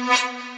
más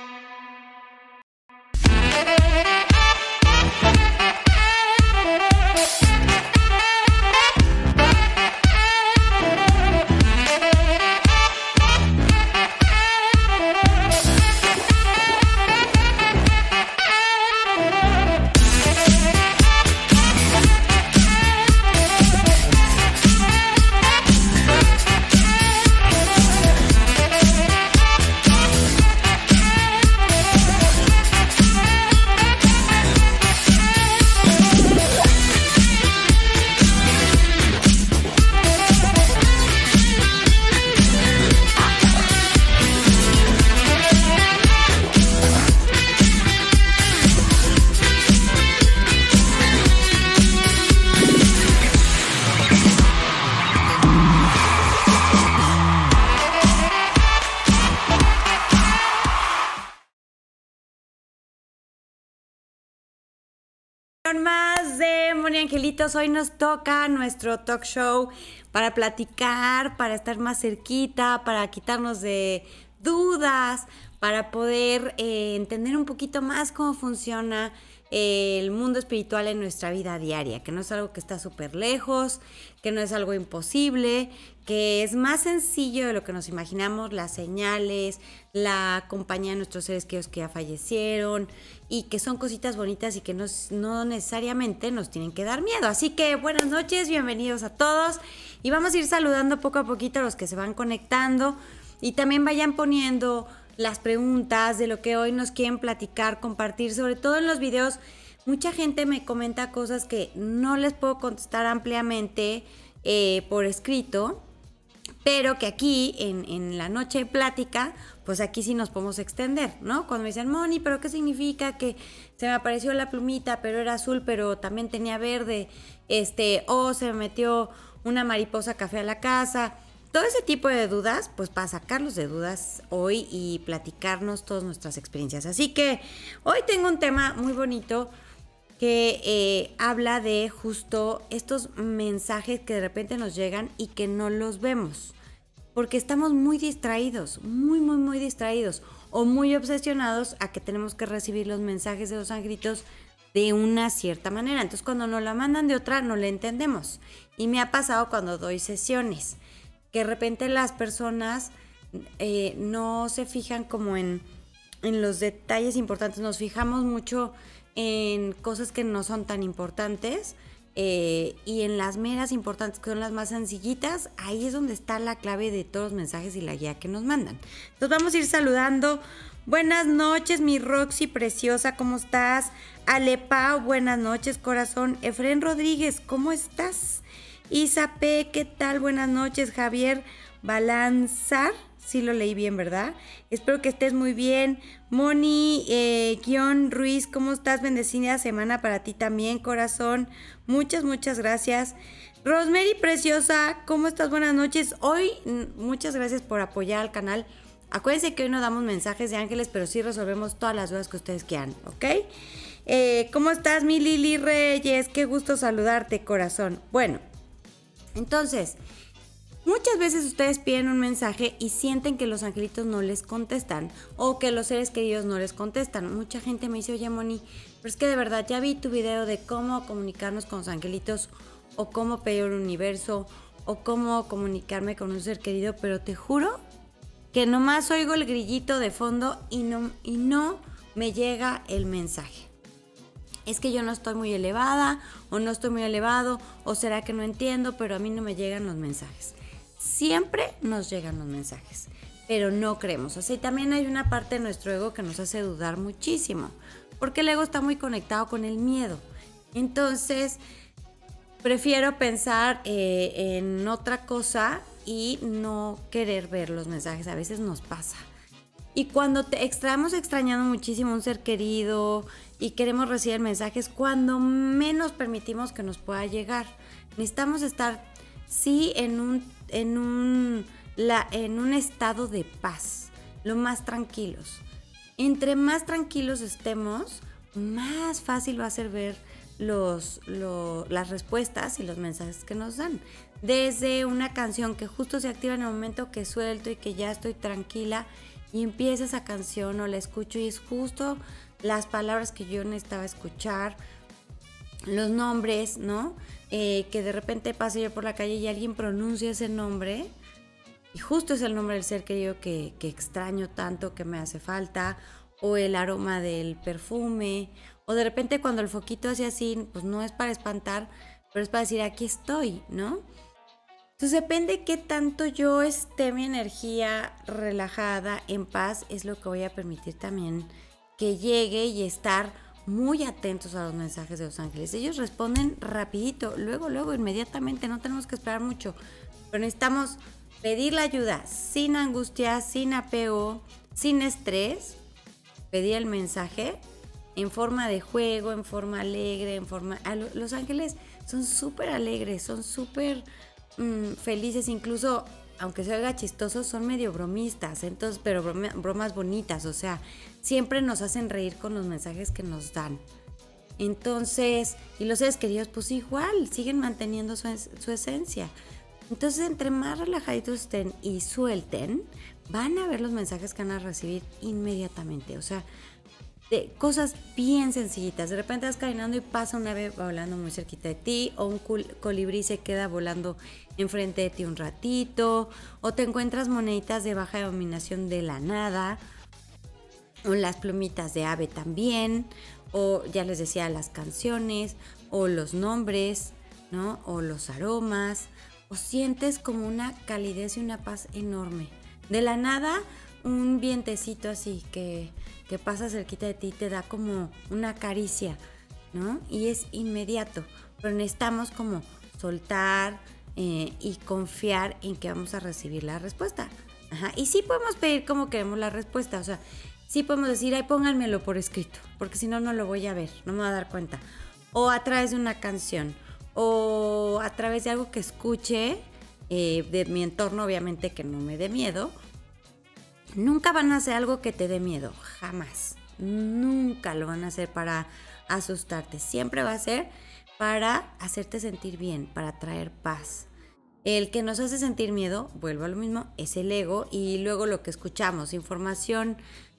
Angelitos. Hoy nos toca nuestro talk show para platicar, para estar más cerquita, para quitarnos de dudas, para poder eh, entender un poquito más cómo funciona el mundo espiritual en nuestra vida diaria, que no es algo que está súper lejos, que no es algo imposible, que es más sencillo de lo que nos imaginamos, las señales, la compañía de nuestros seres queridos que ya fallecieron y que son cositas bonitas y que no necesariamente nos tienen que dar miedo. Así que buenas noches, bienvenidos a todos y vamos a ir saludando poco a poquito a los que se van conectando y también vayan poniendo las preguntas de lo que hoy nos quieren platicar, compartir, sobre todo en los videos. Mucha gente me comenta cosas que no les puedo contestar ampliamente eh, por escrito, pero que aquí en, la noche de plática, pues aquí sí nos podemos extender, ¿no? Cuando me dicen, Moni, ¿pero qué significa que se me apareció la plumita, pero era azul, pero también tenía verde? Este, o se me metió una mariposa café a la casa todo ese tipo de dudas, pues para sacarlos de dudas hoy y platicarnos todas nuestras experiencias. Así que hoy tengo un tema muy bonito que eh, habla de justo estos mensajes que de repente nos llegan y que no los vemos. Porque estamos muy distraídos, muy, muy, muy distraídos o muy obsesionados a que tenemos que recibir los mensajes de los angelitos de una cierta manera. Entonces cuando nos la mandan de otra no le entendemos. Y me ha pasado cuando doy sesiones que de repente las personas eh, no se fijan como en, los detalles importantes, nos fijamos mucho en cosas que no son tan importantes eh, y en las meras importantes que son las más sencillitas, ahí es donde está la clave de todos los mensajes y la guía que nos mandan. Entonces vamos a ir saludando. Buenas noches, mi Roxy preciosa, ¿cómo estás? Alepa, buenas noches, corazón. Efren Rodríguez, ¿cómo estás? Isape, ¿qué tal? Buenas noches, Javier Balanzar. Sí lo leí bien, ¿verdad? Espero que estés muy bien. Moni, eh, Ruiz, ¿cómo estás? Bendecida semana para ti también, corazón. Muchas, muchas gracias. Rosemary Preciosa, ¿cómo estás? Buenas noches. Hoy, muchas gracias por apoyar al canal. Acuérdense que hoy no damos mensajes de ángeles, pero sí resolvemos todas las dudas que ustedes quieran, ¿ok? Eh, ¿Cómo estás, mi Lili Reyes? Qué gusto saludarte, corazón. Bueno, entonces, muchas veces ustedes piden un mensaje y sienten que los angelitos no les contestan o que los seres queridos no les contestan. Mucha gente me dice, oye Moni, pero es que de verdad ya vi tu video de cómo comunicarnos con los angelitos o cómo pedir un universo o cómo comunicarme con un ser querido, pero te juro que nomás oigo el grillito de fondo y no, y no me llega el mensaje es que yo no estoy muy elevada o no estoy muy elevado o será que no entiendo, pero a mí no me llegan los mensajes. Siempre nos llegan los mensajes, pero no creemos. Sea, también hay una parte de nuestro ego que nos hace dudar muchísimo, porque el ego está muy conectado con el miedo. Entonces, prefiero pensar eh, en otra cosa y no querer ver los mensajes. A veces nos pasa. Y cuando te estamos extrañando muchísimo un ser querido, y queremos recibir mensajes cuando menos permitimos que nos pueda llegar. Necesitamos estar, sí, en un, en un, la, en un estado de paz, lo más tranquilos. Entre más tranquilos estemos, más fácil va a ser ver los, las respuestas y los mensajes que nos dan. Desde una canción que justo se activa en el momento que suelto y que ya estoy tranquila y empieza esa canción o la escucho y es justo las palabras que yo necesitaba escuchar, los nombres, ¿no? Eh, que de repente pase yo por la calle y alguien pronuncia ese nombre y justo es el nombre del ser querido que, que extraño tanto, que me hace falta, o el aroma del perfume, o de repente cuando el foquito hace así, pues no es para espantar, pero es para decir aquí estoy, ¿no? Entonces depende qué tanto yo esté mi energía relajada, en paz, es lo que voy a permitir también que llegue y estar muy atentos a los mensajes de los ángeles. Ellos responden rapidito, luego, luego, inmediatamente, no tenemos que esperar mucho, pero necesitamos pedir la ayuda sin angustia, sin apego, sin estrés, pedir el mensaje en forma de juego, en forma alegre, en forma... Los ángeles son súper alegres, son súper mm, felices, incluso aunque se oiga chistoso, son medio bromistas, entonces, pero bromas bonitas, o sea, siempre nos hacen reír con los mensajes que nos dan. Entonces, y los seres queridos, pues igual, siguen manteniendo su, su esencia. Entonces, entre más relajaditos estén y suelten, van a ver los mensajes que van a recibir inmediatamente. O sea, de cosas bien sencillitas. De repente vas caminando y pasa un ave volando muy cerquita de ti, o un colibrí se queda volando enfrente de ti un ratito, o te encuentras moneditas de baja denominación de la nada, o las plumitas de ave también, o ya les decía las canciones, o los nombres, ¿no? O los aromas, o sientes como una calidez y una paz enorme. De la nada, un vientecito así que que pasa cerquita de ti te da como una caricia, ¿no? Y es inmediato, pero necesitamos como soltar eh, y confiar en que vamos a recibir la respuesta. Ajá. Y sí podemos pedir como queremos la respuesta, o sea, sí podemos decir, ay, pónganmelo por escrito, porque si no, no lo voy a ver, no me voy a dar cuenta. O a través de una canción, o a través de algo que escuche eh, de mi entorno, obviamente que no me dé miedo, Nunca van a hacer algo que te dé miedo, jamás. Nunca lo van a hacer para asustarte. Siempre va a ser para hacerte sentir bien, para traer paz. El que nos hace sentir miedo, vuelvo a lo mismo, es el ego y luego lo que escuchamos, información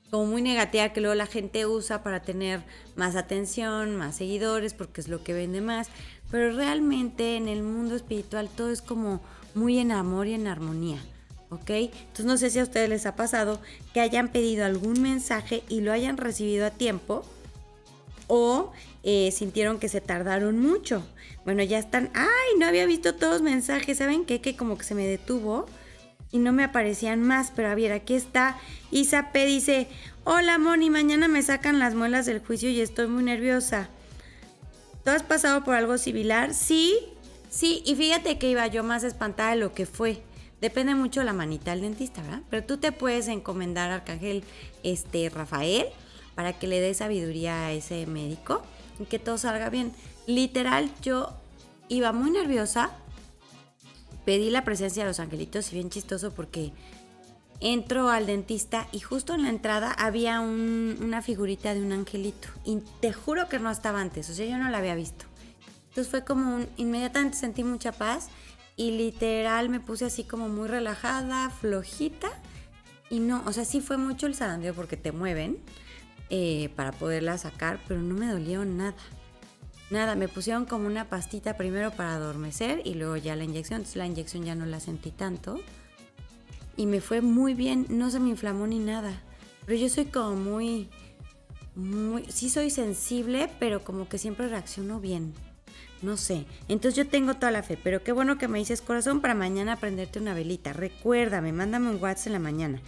como muy negativa que luego la gente usa para tener más atención, más seguidores, porque es lo que vende más. Pero realmente en el mundo espiritual todo es como muy en amor y en armonía. ¿Ok? Entonces no sé si a ustedes les ha pasado que hayan pedido algún mensaje y lo hayan recibido a tiempo o eh, sintieron que se tardaron mucho. Bueno, ya están, ay, no había visto todos los mensajes, ¿saben qué? Que como que se me detuvo y no me aparecían más, pero a ver, aquí está. Isa P dice, hola Moni, mañana me sacan las muelas del juicio y estoy muy nerviosa. ¿Tú has pasado por algo similar? Sí, sí, y fíjate que iba yo más espantada de lo que fue. Depende mucho la manita del dentista, ¿verdad? Pero tú te puedes encomendar al Arcángel este, Rafael para que le dé sabiduría a ese médico y que todo salga bien. Literal, yo iba muy nerviosa, pedí la presencia de los angelitos y bien chistoso porque entro al dentista y justo en la entrada había una figurita de un angelito y te juro que no estaba antes, o sea, yo no la había visto. Entonces fue como un, inmediatamente sentí mucha paz y literal me puse así como muy relajada, flojita. Y no, o sea, sí fue mucho el zarandeo porque te mueven eh, para poderla sacar, pero no me dolió nada. Nada, me pusieron como una pastita primero para adormecer y luego ya la inyección. Entonces la inyección ya no la sentí tanto. Y me fue muy bien, no se me inflamó ni nada. Pero yo soy como muy, muy, sí soy sensible, pero como que siempre reacciono bien. No sé. Entonces yo tengo toda la fe, pero qué bueno que me dices corazón para mañana prenderte una velita. Recuérdame, mándame un WhatsApp en la mañana.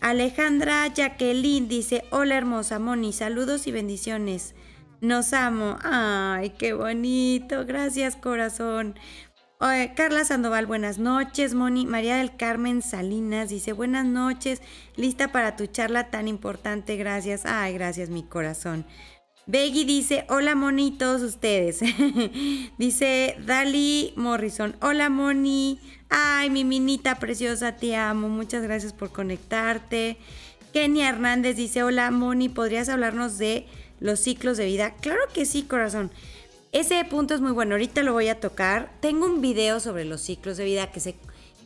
Alejandra Jacqueline dice, hola hermosa Moni, saludos y bendiciones. Nos amo. Ay, qué bonito. Gracias corazón. Carla Sandoval, buenas noches. Moni, María del Carmen Salinas dice, buenas noches. Lista para tu charla tan importante. Gracias. Ay, gracias mi corazón. Beggy dice, hola monitos ustedes. dice Dali Morrison, hola Moni. Ay, mi minita preciosa, te amo. Muchas gracias por conectarte. Kenia Hernández dice, hola Moni, ¿podrías hablarnos de los ciclos de vida? Claro que sí, corazón. Ese punto es muy bueno, ahorita lo voy a tocar. Tengo un video sobre los ciclos de vida que se,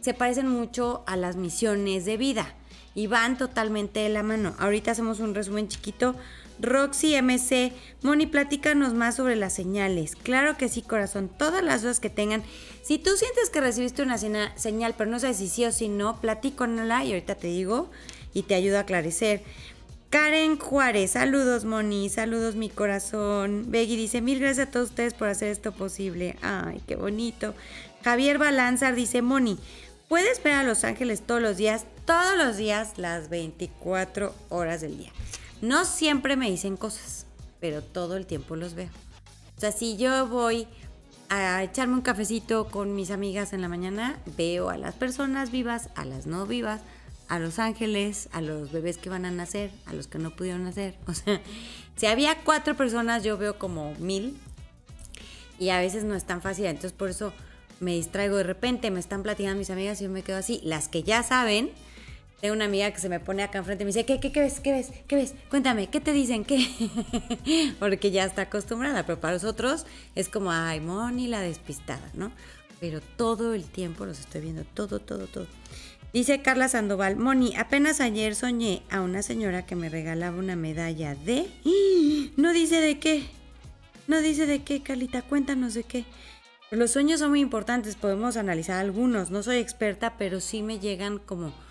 se parecen mucho a las misiones de vida. y van totalmente de la mano. Ahorita hacemos un resumen chiquito. Roxy MC, Moni, platícanos más sobre las señales. Claro que sí, corazón. Todas las dudas que tengan. Si tú sientes que recibiste una señal, pero no sabes si sí o si no, platíconla y ahorita te digo y te ayudo a aclarecer. Karen Juárez, saludos Moni, saludos mi corazón. Beggy dice, mil gracias a todos ustedes por hacer esto posible. Ay, qué bonito. Javier Balanzar dice, Moni, ¿puedes ver a Los Ángeles todos los días? Todos los días, las 24 horas del día. No siempre me dicen cosas, pero todo el tiempo los veo. O sea, si yo voy a echarme un cafecito con mis amigas en la mañana, veo a las personas vivas, a las no vivas, a los ángeles, a los bebés que van a nacer, a los que no pudieron nacer. O sea, si había cuatro personas, yo veo como mil. Y a veces no es tan fácil. Entonces por eso me distraigo de repente. Me están platicando mis amigas y yo me quedo así. Las que ya saben. Tengo una amiga que se me pone acá enfrente y me dice, ¿qué, ves? ¿Qué ves? ¿Qué ves? Cuéntame, ¿qué te dicen? ¿Qué? Porque ya está acostumbrada. Pero para los otros es como, ay, Moni la despistada, ¿no? Pero todo el tiempo los estoy viendo. Todo, todo, todo. Dice Carla Sandoval, Moni, apenas ayer soñé a una señora que me regalaba una medalla de... No dice de qué. No dice de qué, Carlita, cuéntanos de qué. Los sueños son muy importantes, podemos analizar algunos. No soy experta, pero sí me llegan como...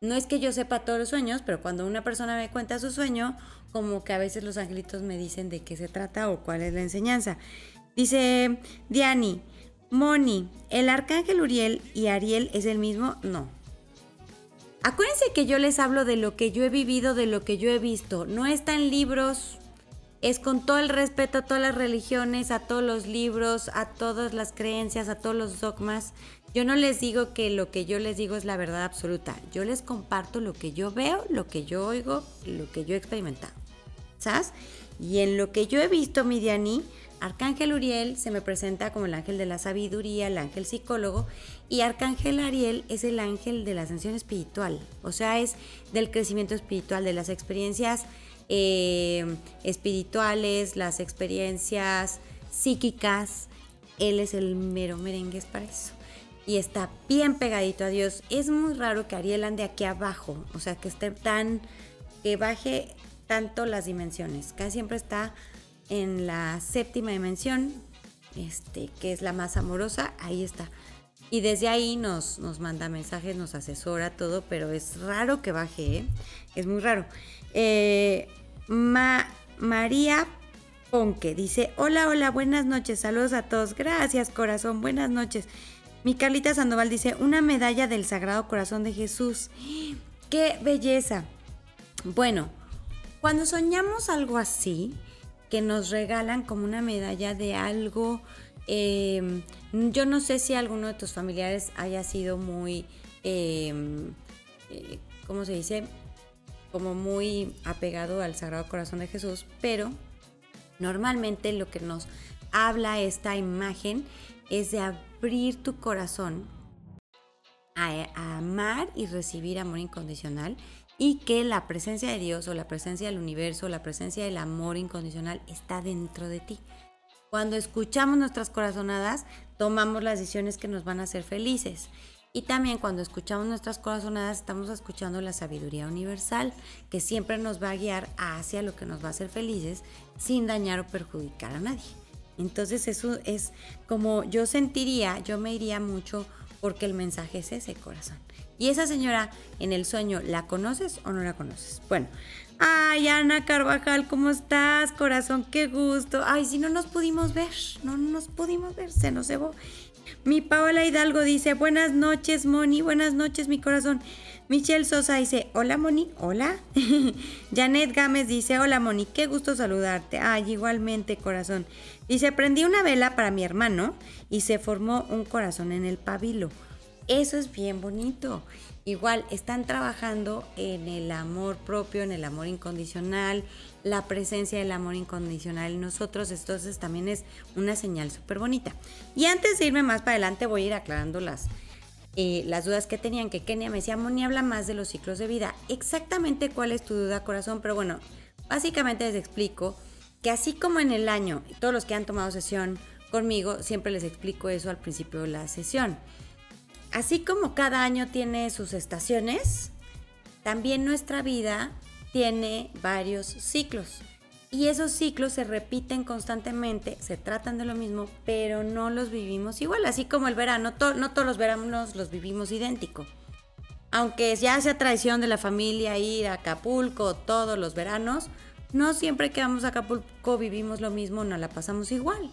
No es que yo sepa todos los sueños, pero cuando una persona me cuenta su sueño, como que a veces los angelitos me dicen de qué se trata o cuál es la enseñanza. Dice Diani, Moni, ¿el arcángel Uriel y Ariel es el mismo? No, Acuérdense que yo les hablo de lo que yo he vivido, de lo que yo he visto. No está en libros, es con todo el respeto a todas las religiones, a todos los libros, a todas las creencias, a todos los dogmas. Yo no les digo que lo que yo les digo es la verdad absoluta. Yo les comparto lo que yo veo, lo que yo oigo, lo que yo he experimentado. ¿Sabes? Y en lo que yo he visto, Midiani, Arcángel Uriel se me presenta como el ángel de la sabiduría, el ángel psicólogo, y Arcángel Ariel es el ángel de la ascensión espiritual, o sea, es del crecimiento espiritual, de las experiencias eh, espirituales, las experiencias psíquicas. Él es el mero merengue para eso. Y está bien pegadito a Dios. Es muy raro que Ariel ande aquí abajo, o sea, que esté tan, que baje tanto las dimensiones. Casi siempre está en la séptima dimensión, este, que es la más amorosa, ahí está. Y desde ahí nos, nos manda mensajes, nos asesora todo, pero es raro que baje, ¿eh? es muy raro. Eh, María Ponque dice, hola, hola, buenas noches, saludos a todos, gracias corazón, buenas noches. Mi Carlita Sandoval dice, una medalla del Sagrado Corazón de Jesús. ¡Qué belleza! Bueno, cuando soñamos algo así, que nos regalan como una medalla de algo. Em, yo no sé si alguno de tus familiares haya sido muy, em, eh, ¿cómo se dice? Como muy apegado al Sagrado Corazón de Jesús, pero normalmente lo que nos habla esta imagen es de abrir tu corazón a amar y recibir amor incondicional y que la presencia de Dios o la presencia del universo, la presencia del amor incondicional está dentro de ti. Cuando escuchamos nuestras corazonadas, tomamos las decisiones que nos van a hacer felices. Y también cuando escuchamos nuestras corazonadas, estamos escuchando la sabiduría universal, que siempre nos va a guiar hacia lo que nos va a hacer felices sin dañar o perjudicar a nadie. Entonces eso es como yo sentiría, yo me iría mucho porque el mensaje es ese corazón. Y esa señora en el sueño, ¿la conoces o no la conoces? Bueno, ay, Ana Carvajal, ¿cómo estás, corazón? Qué gusto. Ay, si no nos pudimos ver, no nos pudimos ver, se nos cebó. Mi Paola Hidalgo dice, buenas noches, Moni, buenas noches, mi corazón. Michelle Sosa dice, hola, Moni, hola. Janet Gámez dice, hola, Moni, qué gusto saludarte. Ay, igualmente, corazón. Dice, prendí una vela para mi hermano y se formó un corazón en el pabilo. Eso es bien bonito. Igual están trabajando en el amor propio, en el amor incondicional, la presencia del amor incondicional en nosotros. Entonces también es una señal súper bonita. Y antes de irme más para adelante voy a ir aclarando las, eh, las dudas que tenían. Que Kenia me decía, Moni habla más de los ciclos de vida. Exactamente cuál es tu duda, corazón. Pero bueno, básicamente les explico que así como en el año, todos los que han tomado sesión conmigo, siempre les explico eso al principio de la sesión así como cada año tiene sus estaciones, también nuestra vida tiene varios ciclos. Y esos ciclos se repiten constantemente, se tratan de lo mismo, pero no los vivimos igual, así como el verano, no todos los veranos los vivimos idéntico. Aunque ya sea tradición de la familia ir a Acapulco todos los veranos, no siempre que vamos a Acapulco vivimos lo mismo, no la pasamos igual.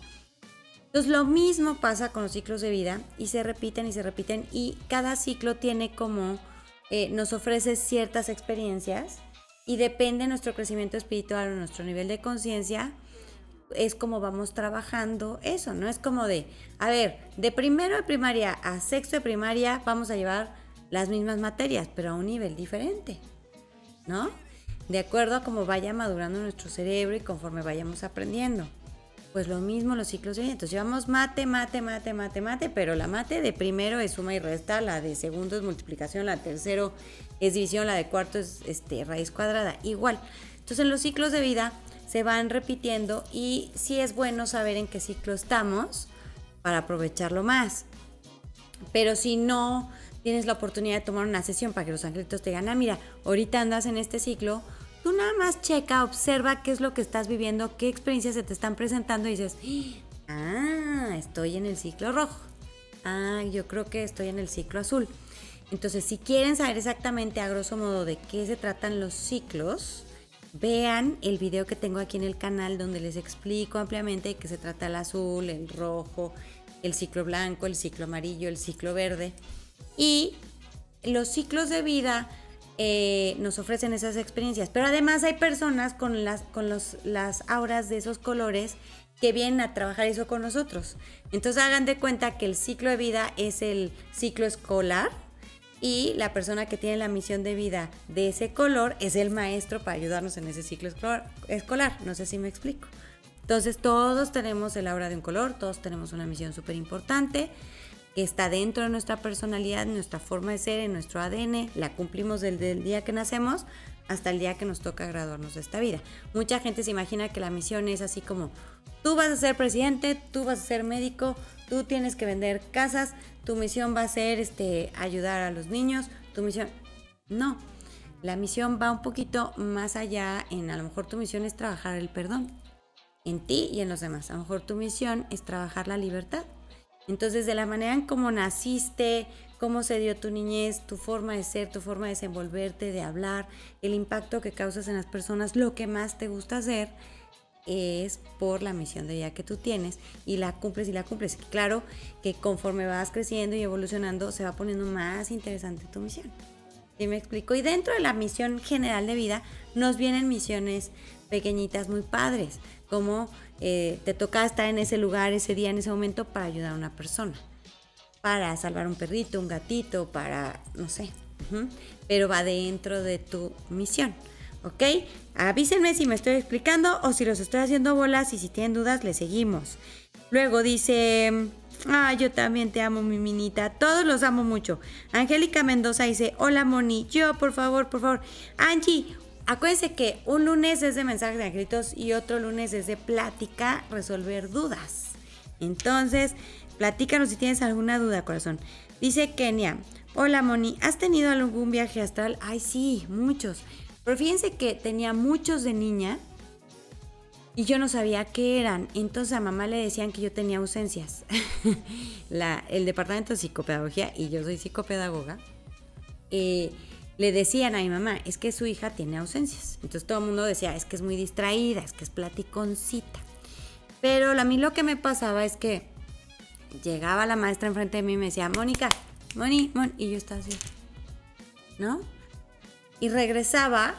Entonces lo mismo pasa con los ciclos de vida y se repiten y se repiten y cada ciclo tiene como, eh, nos ofrece ciertas experiencias y depende de nuestro crecimiento espiritual o nuestro nivel de conciencia, es como vamos trabajando eso, ¿no? Es como de, a ver, de primero de primaria a sexto de primaria vamos a llevar las mismas materias, pero a un nivel diferente, ¿no? De acuerdo a cómo vaya madurando nuestro cerebro y conforme vayamos aprendiendo. Pues lo mismo los ciclos de vida. Entonces llevamos mate, mate, mate, mate, mate, pero la mate de primero es suma y resta, la de segundo es multiplicación, la de tercero es división, la de cuarto es este, raíz cuadrada. Igual. Entonces en los ciclos de vida se van repitiendo y sí es bueno saber en qué ciclo estamos para aprovecharlo más. Pero si no tienes la oportunidad de tomar una sesión para que los angelitos te digan, ah, mira, ahorita andas en este ciclo, Tú nada más checa, observa qué es lo que estás viviendo, qué experiencias se te están presentando y dices, ah, estoy en el ciclo rojo. Ah, yo creo que estoy en el ciclo azul. Entonces, si quieren saber exactamente a grosso modo de qué se tratan los ciclos, vean el video que tengo aquí en el canal donde les explico ampliamente de qué se trata el azul, el rojo, el ciclo blanco, el ciclo amarillo, el ciclo verde. Y los ciclos de vida eh, nos ofrecen esas experiencias. Pero además hay personas con, las, con los, las auras de esos colores que vienen a trabajar eso con nosotros. Entonces hagan de cuenta que el ciclo de vida es el ciclo escolar y la persona que tiene la misión de vida de ese color es el maestro para ayudarnos en ese ciclo escolar. No sé si me explico. Entonces todos tenemos el aura de un color, todos tenemos una misión súper importante está dentro de nuestra personalidad, nuestra forma de ser, en nuestro ADN, la cumplimos desde el día que nacemos hasta el día que nos toca graduarnos de esta vida. Mucha gente se imagina que la misión es así como, tú vas a ser presidente, tú vas a ser médico, tú tienes que vender casas, tu misión va a ser este, ayudar a los niños, tu misión... No, la misión va un poquito más allá en, a lo mejor tu misión es trabajar el perdón en ti y en los demás. A lo mejor tu misión es trabajar la libertad entonces, de la manera en cómo naciste, cómo se dio tu niñez, tu forma de ser, tu forma de desenvolverte, de hablar, el impacto que causas en las personas, lo que más te gusta hacer es por la misión de vida que tú tienes y la cumples y la cumples. Claro que conforme vas creciendo y evolucionando se va poniendo más interesante tu misión. ¿Sí me explico? Y dentro de la misión general de vida nos vienen misiones pequeñitas muy padres, como eh, te toca estar en ese lugar, ese día, en ese momento para ayudar a una persona, para salvar un perrito, un gatito, para, no sé, pero va dentro de tu misión. ¿Ok? Avísenme si me estoy explicando o si los estoy haciendo bolas y si tienen dudas, le seguimos. Luego dice, ah, yo también te amo, mi minita. Todos los amo mucho. Angélica Mendoza dice, hola, Moni. Yo, por favor, por favor. Angie, Acuérdense que un lunes es de mensajes de angelitos y otro lunes es de plática, resolver dudas. Entonces, platícanos si tienes alguna duda, corazón. Dice Kenia, hola Moni, ¿has tenido algún viaje astral? Ay, sí, muchos. Pero fíjense que tenía muchos de niña y yo no sabía qué eran. Entonces a mamá le decían que yo tenía ausencias. el departamento de psicopedagogía, y yo soy psicopedagoga, eh, le decían a mi mamá, es que su hija tiene ausencias. Entonces todo el mundo decía, es que es muy distraída, es que es platiconcita. Pero a mí lo que me pasaba es que llegaba la maestra enfrente de mí y me decía, Mónica, Moni, Mon, y yo estaba así, ¿no? Y regresaba,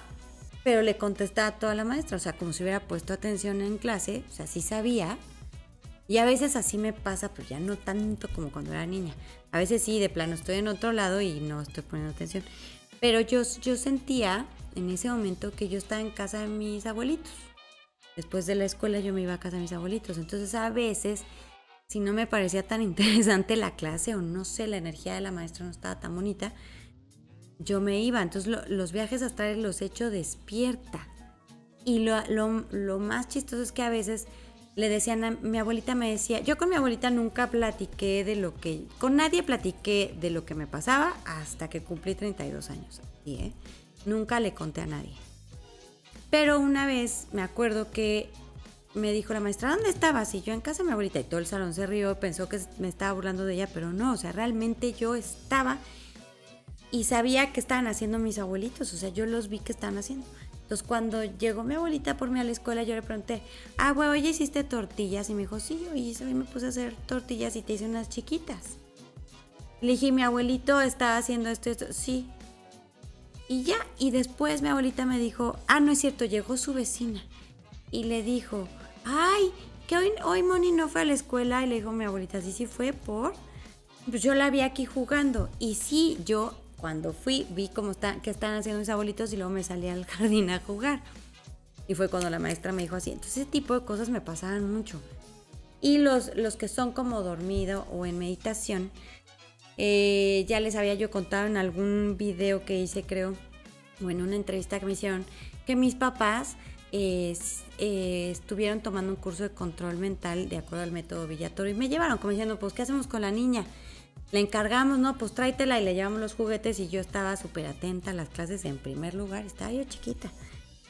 pero le contestaba a toda la maestra, o sea, como si hubiera puesto atención en clase, o sea, sí sabía. Y a veces así me pasa, pero ya no tanto como cuando era niña. A veces sí, de plano estoy en otro lado y no estoy poniendo atención. Pero yo, yo sentía en ese momento que yo estaba en casa de mis abuelitos. Después de la escuela yo me iba a casa de mis abuelitos. Entonces a veces, si no me parecía tan interesante la clase o no sé, la energía de la maestra no estaba tan bonita, yo me iba. Entonces los viajes astrales los he hecho despierta. Y lo, lo, lo más chistoso es que a veces le decían a mi abuelita me decía, yo con mi abuelita nunca platiqué de lo que, con nadie platiqué de lo que me pasaba hasta que cumplí 32 años. ¿sí, eh? Nunca le conté a nadie. Pero una vez me acuerdo que me dijo la maestra, ¿dónde estabas? Y yo en casa de mi abuelita y todo el salón se rió, pensó que me estaba burlando de ella, pero no, o sea, realmente yo estaba y sabía que estaban haciendo mis abuelitos, o sea, yo los vi que estaban haciendo. Entonces cuando llegó mi abuelita por mí a la escuela, yo le pregunté, ah, güey, oye, ¿hiciste tortillas? Y me dijo, sí, oye, hoy me puse a hacer tortillas y te hice unas chiquitas. Le dije, mi abuelito está haciendo esto, esto, sí. Y ya, y después mi abuelita me dijo, ah, no es cierto, llegó su vecina y le dijo, ay, que hoy, hoy Moni no fue a la escuela. Y le dijo mi abuelita, sí, sí fue por... Pues yo la vi aquí jugando. Y sí, yo cuando fui vi cómo está, que están haciendo mis abuelitos y luego me salí al jardín a jugar. Y fue cuando la maestra me dijo así. Entonces ese tipo de cosas me pasaban mucho. Y los, los que son como dormido o en meditación, eh, ya les había yo contado en algún video que hice, creo, o en una entrevista que me hicieron, que mis papás eh, estuvieron tomando un curso de control mental de acuerdo al método Villatoro y me llevaron como diciendo, pues, ¿qué hacemos con la niña? Le encargamos, no, pues tráetela y le llevamos los juguetes y yo estaba súper atenta a las clases en primer lugar, estaba yo chiquita.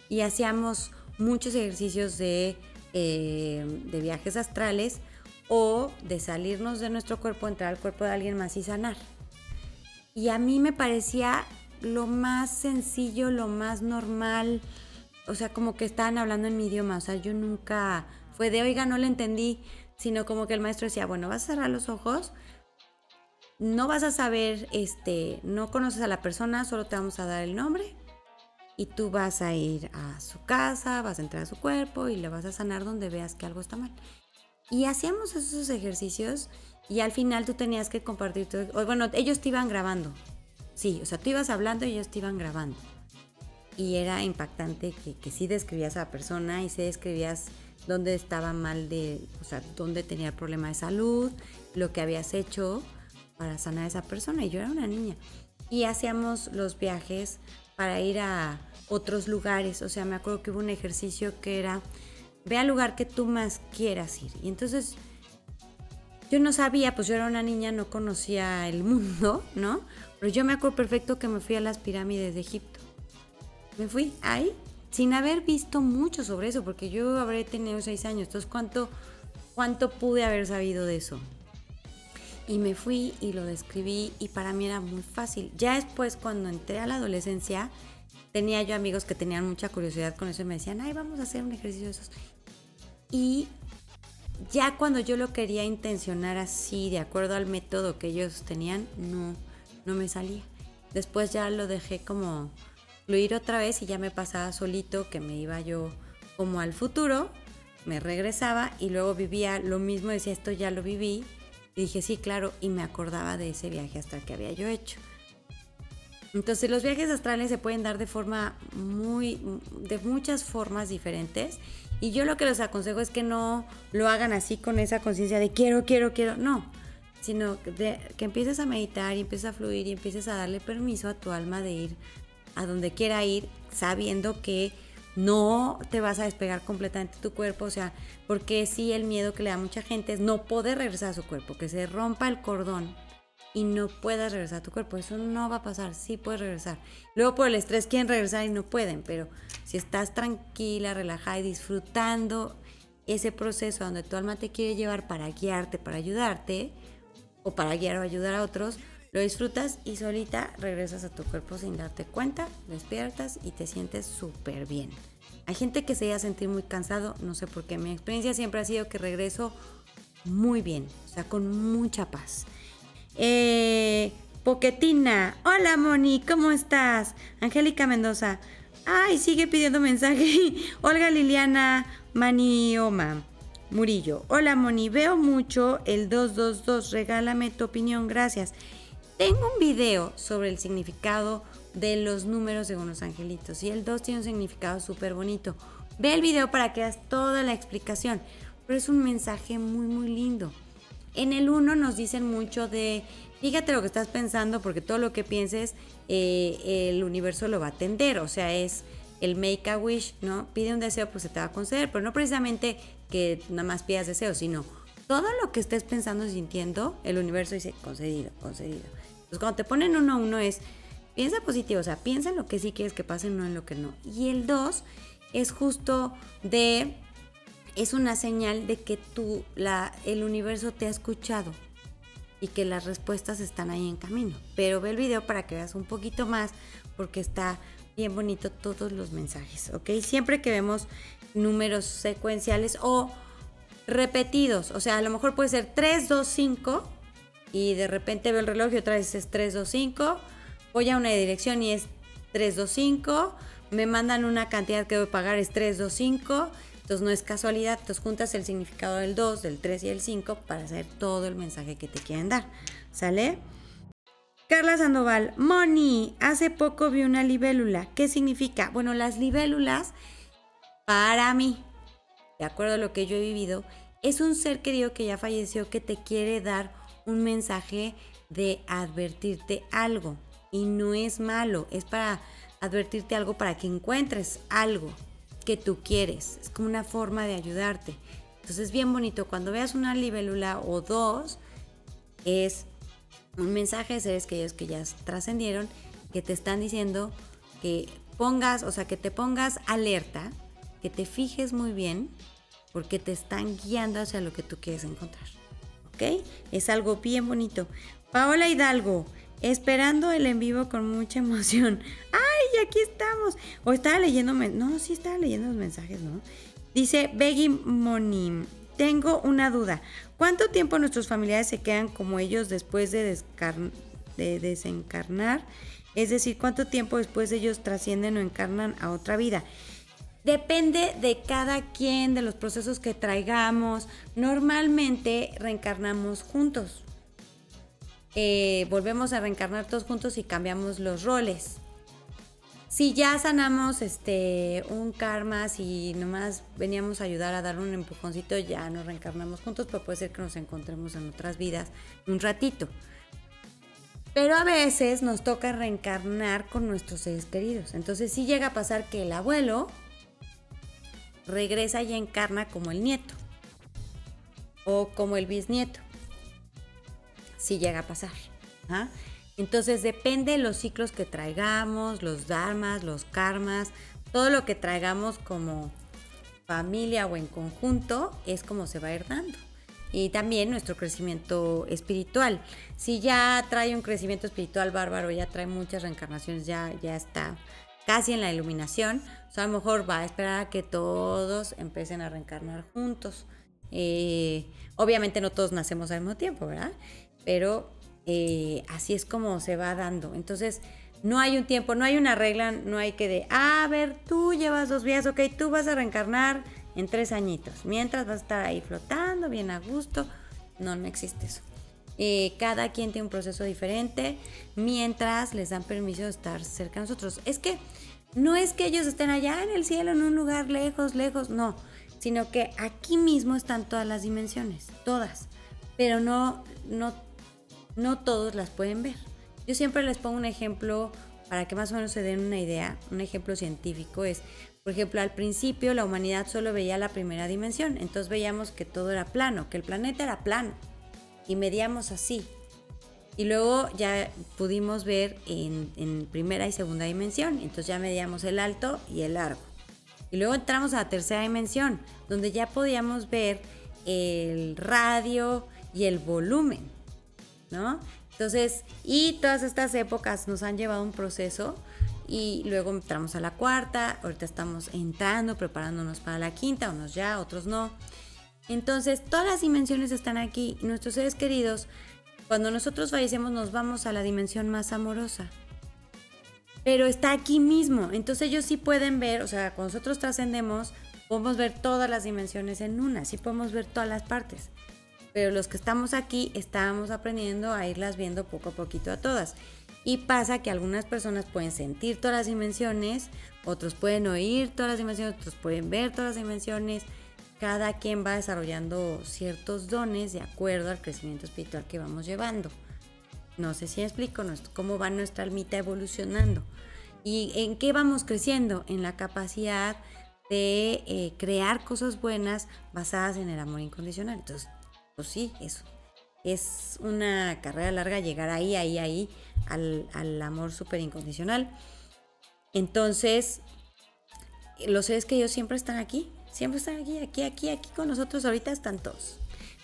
Y hacíamos muchos ejercicios de, eh, de viajes astrales o de salirnos de nuestro cuerpo, entrar al cuerpo de alguien más y sanar. Y a mí me parecía lo más sencillo, lo más normal, o sea, como que estaban hablando en mi idioma, o sea, yo nunca fue de, oiga, no le entendí, sino como que el maestro decía, bueno, vas a cerrar los ojos, no vas a saber, este, no conoces a la persona, solo te vamos a dar el nombre y tú vas a ir a su casa, vas a entrar a su cuerpo y le vas a sanar donde veas que algo está mal. Y hacíamos esos ejercicios y al final tú tenías que compartir todo, bueno, ellos te iban grabando. Sí, o sea, tú ibas hablando y ellos te iban grabando. Y era impactante que, que sí describías a la persona y sí describías dónde estaba mal de, o sea, dónde tenía el problema de salud, lo que habías hecho para sanar a esa persona. Y yo era una niña. Y hacíamos los viajes para ir a otros lugares. O sea, me acuerdo que hubo un ejercicio que era, ve al lugar que tú más quieras ir. Y entonces yo no sabía, pues yo era una niña, no conocía el mundo, ¿no? Pero yo me acuerdo perfecto que me fui a las pirámides de Egipto. Me fui ahí sin haber visto mucho sobre eso, porque yo habré tenido seis años. Entonces, ¿cuánto, cuánto pude haber sabido de eso? Y me fui y lo describí y para mí era muy fácil. Ya después cuando entré a la adolescencia, tenía yo amigos que tenían mucha curiosidad con eso y me decían, ay, vamos a hacer un ejercicio de esos. Y ya cuando yo lo quería intencionar así, de acuerdo al método que ellos tenían, no, no me salía. Después ya lo dejé como fluir otra vez y ya me pasaba solito que me iba yo como al futuro, me regresaba y luego vivía lo mismo, decía esto ya lo viví, y dije, sí, claro, y me acordaba de ese viaje astral que había yo hecho. Entonces los viajes astrales se pueden dar de forma muy, de muchas formas diferentes. Y yo lo que les aconsejo es que no lo hagan así con esa conciencia de quiero, quiero, quiero. No, sino de, que empieces a meditar y empieces a fluir y empieces a darle permiso a tu alma de ir a donde quiera ir, sabiendo que no te vas a despegar completamente tu cuerpo, o sea, porque sí el miedo que le da a mucha gente es no poder regresar a su cuerpo, que se rompa el cordón y no puedas regresar a tu cuerpo, eso no va a pasar, sí puedes regresar. Luego por el estrés quieren regresar y no pueden, pero si estás tranquila, relajada y disfrutando ese proceso donde tu alma te quiere llevar para guiarte, para ayudarte, o para guiar o ayudar a otros, lo disfrutas y solita regresas a tu cuerpo sin darte cuenta, despiertas y te sientes súper bien. Hay gente que se llega a sentir muy cansado, no sé por qué. Mi experiencia siempre ha sido que regreso muy bien, o sea, con mucha paz. Eh, Poquetina, hola Moni, ¿cómo estás? Angélica Mendoza, ay, sigue pidiendo mensaje. Olga Liliana Manioma. Murillo, hola Moni, veo mucho el 222, regálame tu opinión, gracias. Tengo un video sobre el significado de los números de unos angelitos y el 2 tiene un significado súper bonito. Ve el video para que veas toda la explicación, pero es un mensaje muy muy lindo. En el 1 nos dicen mucho de, fíjate lo que estás pensando porque todo lo que pienses eh, el universo lo va a atender, o sea, es el make a wish, ¿no? Pide un deseo, pues se te va a conceder, pero no precisamente que nada más pidas deseos, sino todo lo que estés pensando y sintiendo, el universo dice concedido, concedido. Entonces, cuando te ponen uno uno es, Piensa positivo, o sea, piensa en lo que sí quieres que pase, no en lo que no. Y el 2 es justo de, es una señal de que tú, la, el universo te ha escuchado y que las respuestas están ahí en camino. Pero ve el video para que veas un poquito más porque está bien bonito todos los mensajes, ¿ok? Siempre que vemos números secuenciales o repetidos, o sea, a lo mejor puede ser 3, 2, 5 y de repente veo el reloj y otra vez es 3, 2, 5 voy a una dirección y es 325, me mandan una cantidad que a pagar es 325, entonces no es casualidad, entonces juntas el significado del 2, del 3 y el 5 para hacer todo el mensaje que te quieren dar. ¿Sale? Carla Sandoval, Moni, hace poco vi una libélula. ¿Qué significa? Bueno, las libélulas, para mí, de acuerdo a lo que yo he vivido, es un ser querido que ya falleció que te quiere dar un mensaje de advertirte algo y no es malo, es para advertirte algo para que encuentres algo que tú quieres. Es como una forma de ayudarte. Entonces es bien bonito. Cuando veas una libélula o dos, es un mensaje de seres que ellos que ya trascendieron, que te están diciendo que pongas, o sea, que te pongas alerta, que te fijes muy bien, porque te están guiando hacia lo que tú quieres encontrar. ¿Ok? Es algo bien bonito. Paola Hidalgo, esperando el en vivo con mucha emoción. ¡Ay, aquí estamos! O estaba leyendo, no, sí estaba leyendo los mensajes, ¿no? Dice Beggy Monim, tengo una duda. ¿Cuánto tiempo nuestros familiares se quedan como ellos después de, de desencarnar? Es decir, ¿cuánto tiempo después ellos trascienden o encarnan a otra vida? Depende de cada quien, de los procesos que traigamos. Normalmente reencarnamos juntos. Eh, volvemos a reencarnar todos juntos y cambiamos los roles. Si ya sanamos este un karma, si nomás veníamos a ayudar a dar un empujoncito, ya nos reencarnamos juntos, pero puede ser que nos encontremos en otras vidas un ratito. Pero a veces nos toca reencarnar con nuestros seres queridos. Entonces sí llega a pasar que el abuelo regresa y encarna como el nieto o como el bisnieto si llega a pasar. ¿ah? Entonces depende de los ciclos que traigamos, los dharmas, los karmas, todo lo que traigamos como familia o en conjunto es como se va a ir dando. Y también nuestro crecimiento espiritual. Si ya trae un crecimiento espiritual bárbaro, ya trae muchas reencarnaciones, ya, ya está casi en la iluminación, o sea, a lo mejor va a esperar a que todos empiecen a reencarnar juntos. Eh, obviamente no todos nacemos al mismo tiempo, ¿verdad? pero eh, así es como se va dando. Entonces, no hay un tiempo, no hay una regla, no hay que de, a ver, tú llevas dos vidas, ok, tú vas a reencarnar en tres añitos, mientras vas a estar ahí flotando, bien a gusto. No, no existe eso. Eh, cada quien tiene un proceso diferente mientras les dan permiso de estar cerca de nosotros. Es que no es que ellos estén allá en el cielo, en un lugar lejos, lejos, no, sino que aquí mismo están todas las dimensiones, todas, pero no, no no todos las pueden ver. Yo siempre les pongo un ejemplo para que más o menos se den una idea, un ejemplo científico es, por ejemplo, al principio la humanidad solo veía la primera dimensión, entonces veíamos que todo era plano, que el planeta era plano y medíamos así. Y luego ya pudimos ver en, en primera y segunda dimensión, entonces ya medíamos el alto y el largo. Y luego entramos a la tercera dimensión, donde ya podíamos ver el radio y el volumen. ¿no? Entonces, y todas estas épocas nos han llevado un proceso y luego entramos a la cuarta, ahorita estamos entrando, preparándonos para la quinta, unos ya, otros no. Entonces, todas las dimensiones están aquí. Nuestros seres queridos, cuando nosotros fallecemos, nos vamos a la dimensión más amorosa. Pero está aquí mismo. Entonces ellos sí pueden ver, o sea, cuando nosotros trascendemos, podemos ver todas las dimensiones en una, sí podemos ver todas las partes pero los que estamos aquí estábamos aprendiendo a irlas viendo poco a poquito a todas. Y pasa que algunas personas pueden sentir todas las dimensiones, otros pueden oír todas las dimensiones, otros pueden ver todas las dimensiones. Cada quien va desarrollando ciertos dones de acuerdo al crecimiento espiritual que vamos llevando. No sé si explico cómo va nuestra almita evolucionando. ¿Y en qué vamos creciendo? En la capacidad de eh, crear cosas buenas basadas en el amor incondicional. Entonces, pues sí, eso. Es una carrera larga llegar ahí, ahí, ahí, al, amor súper incondicional. Entonces, los seres que ellos siempre están aquí, siempre están aquí, aquí, aquí, aquí con nosotros, ahorita están todos.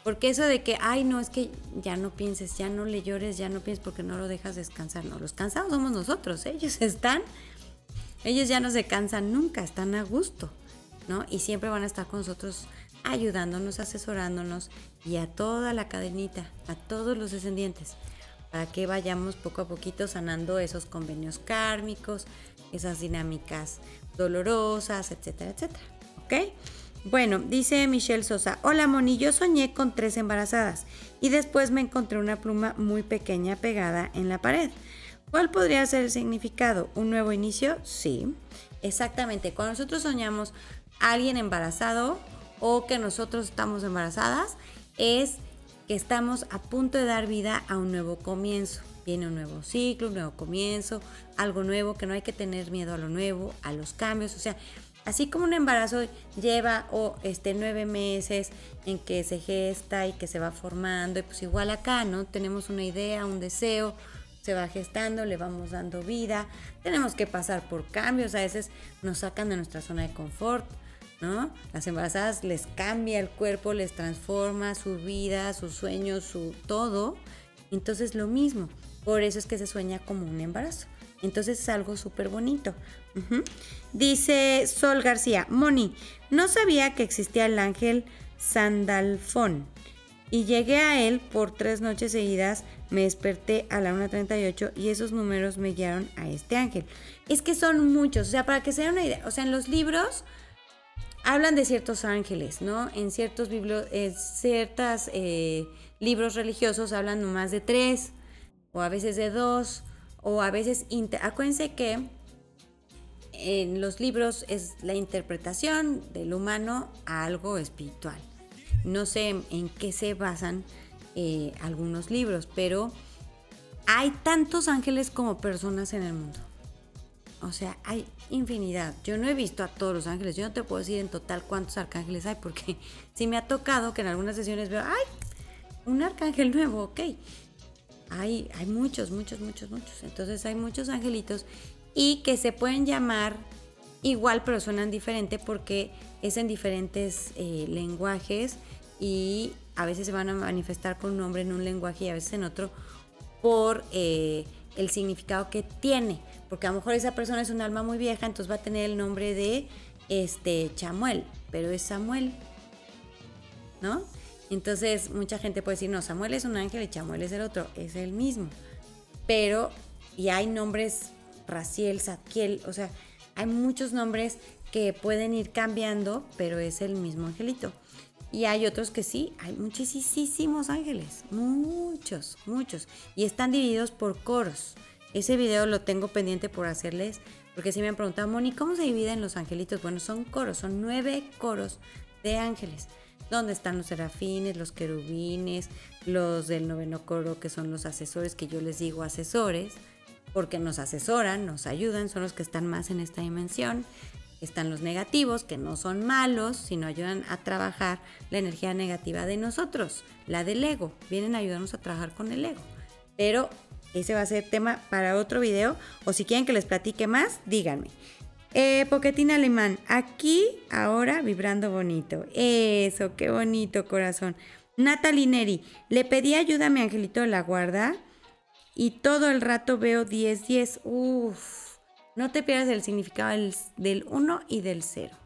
Porque eso de que, ay, no, es que ya no pienses, ya no le llores, ya no pienses porque no lo dejas descansar. No, los cansados somos nosotros, ellos están, ellos ya no se cansan nunca, están a gusto, ¿no? Y siempre van a estar con nosotros ayudándonos, asesorándonos y a toda la cadenita, a todos los descendientes, para que vayamos poco a poquito sanando esos convenios kármicos, esas dinámicas dolorosas, etcétera, etcétera. Bueno, dice Michelle Sosa, hola Moni, yo soñé con tres embarazadas y después me encontré una pluma muy pequeña pegada en la pared. ¿Cuál podría ser el significado? ¿Un nuevo inicio? Sí, exactamente. Cuando nosotros soñamos a alguien embarazado o que nosotros estamos embarazadas, es que estamos a punto de dar vida a un nuevo comienzo. Viene un nuevo ciclo, un nuevo comienzo, algo nuevo, que no hay que tener miedo a lo nuevo, a los cambios. O sea, así como un embarazo lleva o este nueve meses en que se gesta y que se va formando, y pues igual acá, ¿no? Tenemos una idea, un deseo, se va gestando, le vamos dando vida, tenemos que pasar por cambios, a veces nos sacan de nuestra zona de confort, ¿no? Las embarazadas les cambia el cuerpo, les transforma su vida, sus sueños, su todo. Entonces lo mismo, por eso es que se sueña como un embarazo. Entonces es algo súper bonito. Dice Sol García, Moni, no sabía que existía el ángel Sandalfón y llegué a él por tres noches seguidas, me desperté a la 1.38 y esos números me guiaron a este ángel. Es que son muchos, o sea, para que se den una idea, o sea, en los libros hablan de ciertos ángeles, ¿no? En ciertos eh, ciertas, libros religiosos hablan más de tres, o a veces de dos, o a veces... Acuérdense que en los libros es la interpretación del humano a algo espiritual. No sé en qué se basan eh, algunos libros, pero hay tantos ángeles como personas en el mundo. O sea, hay infinidad. Yo no he visto a todos los ángeles. Yo no te puedo decir en total cuántos arcángeles hay, porque si me ha tocado que en algunas sesiones veo, ay, un arcángel nuevo, ok. Hay, hay muchos, muchos, muchos, muchos. Entonces hay muchos angelitos y que se pueden llamar igual, pero suenan diferente porque es en diferentes eh, lenguajes y a veces se van a manifestar con un nombre en un lenguaje y a veces en otro por eh, el significado que tiene porque a lo mejor esa persona es un alma muy vieja, entonces va a tener el nombre de este Chamuel, pero es Samuel, ¿no? Entonces mucha gente puede decir, no, Samuel es un ángel y Chamuel es el otro, es el mismo. Pero, y hay nombres, Raciel, Zadkiel, o sea, hay muchos nombres que pueden ir cambiando, pero es el mismo angelito. Y hay otros que sí, hay muchísimos ángeles, muchos, muchos. Y están divididos por coros. Ese video lo tengo pendiente por hacerles, porque si me han preguntado, Moni, ¿cómo se dividen los angelitos? Bueno, son coros, son nueve coros de ángeles, donde están los serafines, los querubines, los del noveno coro, que son los asesores, que yo les digo asesores, porque nos asesoran, nos ayudan, son los que están más en esta dimensión. Están los negativos, que no son malos, sino ayudan a trabajar la energía negativa de nosotros, la del ego. Vienen a ayudarnos a trabajar con el ego. Pero ese va a ser tema para otro video. O si quieren que les platique más, díganme. Eh, Alemán, aquí, ahora, vibrando bonito. Eso, qué bonito corazón. Natalie Neri, le pedí ayuda a mi angelito de la guarda y todo el rato veo 10, 10. Uf, no te pierdas el significado del 1 y del 0.